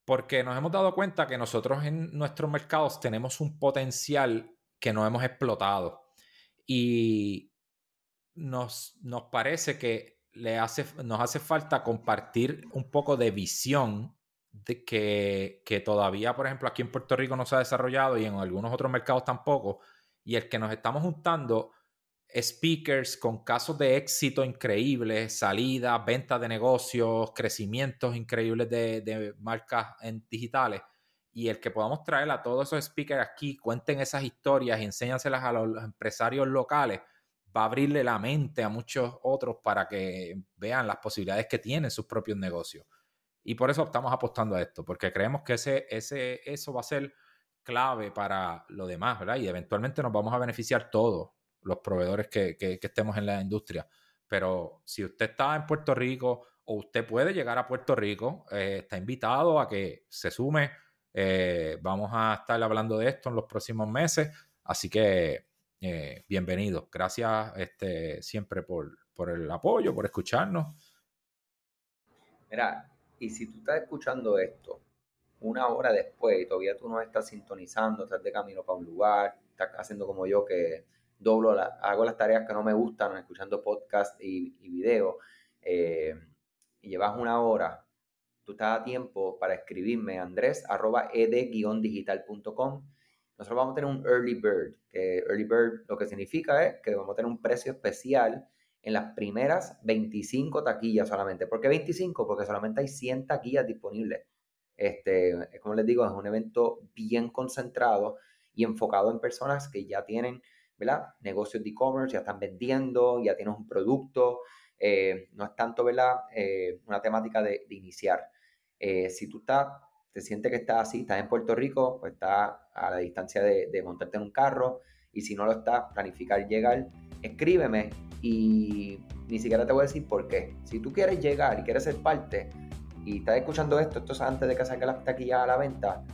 Speaker 1: porque nos hemos dado cuenta que nosotros en nuestros mercados tenemos un potencial que no hemos explotado y nos, nos parece que le hace, nos hace falta compartir un poco de visión de que, que todavía, por ejemplo, aquí en Puerto Rico no se ha desarrollado y en algunos otros mercados tampoco, y el que nos estamos juntando speakers con casos de éxito increíbles, salidas, ventas de negocios, crecimientos increíbles de, marcas en digitales. Y el que podamos traer a todos esos speakers aquí, cuenten esas historias y enséñanselas a los empresarios locales, va a abrirle la mente a muchos otros para que vean las posibilidades que tienen sus propios negocios. Y por eso estamos apostando a esto, porque creemos que ese, ese, eso va a ser clave para lo demás, ¿verdad? Y eventualmente nos vamos a beneficiar todos los proveedores que, estemos en la industria. Pero si usted está en Puerto Rico o usted puede llegar a Puerto Rico, eh, está invitado a que se sume. Eh, vamos a estar hablando de esto en los próximos meses. Así que eh, bienvenido. Gracias este, siempre por, el apoyo, por escucharnos.
Speaker 2: Mira, y si tú estás escuchando esto una hora después y todavía tú no estás sintonizando, estás de camino para un lugar, estás haciendo como yo que doblo, hago las tareas que no me gustan, escuchando podcast y, y video, eh, y llevas una hora, tú estás a tiempo para escribirme andrés arroba ed-digital.com. Nosotros vamos a tener un early bird, que early bird lo que significa es que vamos a tener un precio especial en las primeras 25 taquillas solamente. ¿Por qué 25? Porque solamente hay 100 taquillas disponibles. Este, como les digo, es un evento bien concentrado y enfocado en personas que ya tienen ¿verdad? Negocios de e-commerce, ya están vendiendo, ya tienes un producto, eh, no es tanto, ¿verdad? Eh, una temática de, iniciar. Eh, si tú estás, te sientes que estás así, estás en Puerto Rico, pues estás a la distancia de, montarte en un carro, y si no lo estás, planificar llegar, escríbeme y ni siquiera te voy a decir por qué. Si tú quieres llegar y quieres ser parte y estás escuchando esto, esto es antes de que saque la taquilla a la venta,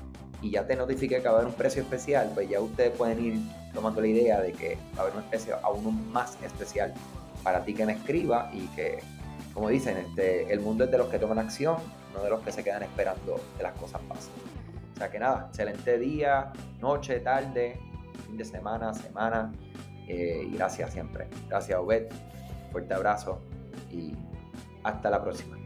Speaker 2: y ya te notifique que va a haber un precio especial, pues ya ustedes pueden ir tomando la idea de que va a haber un precio aún más especial para ti que me escriba y que, como dicen, este, el mundo es de los que toman acción, no de los que se quedan esperando que las cosas pasen. O sea que nada, excelente día, noche, tarde, fin de semana, semana. Eh, y gracias siempre. Gracias, Obed. Fuerte abrazo y hasta la próxima.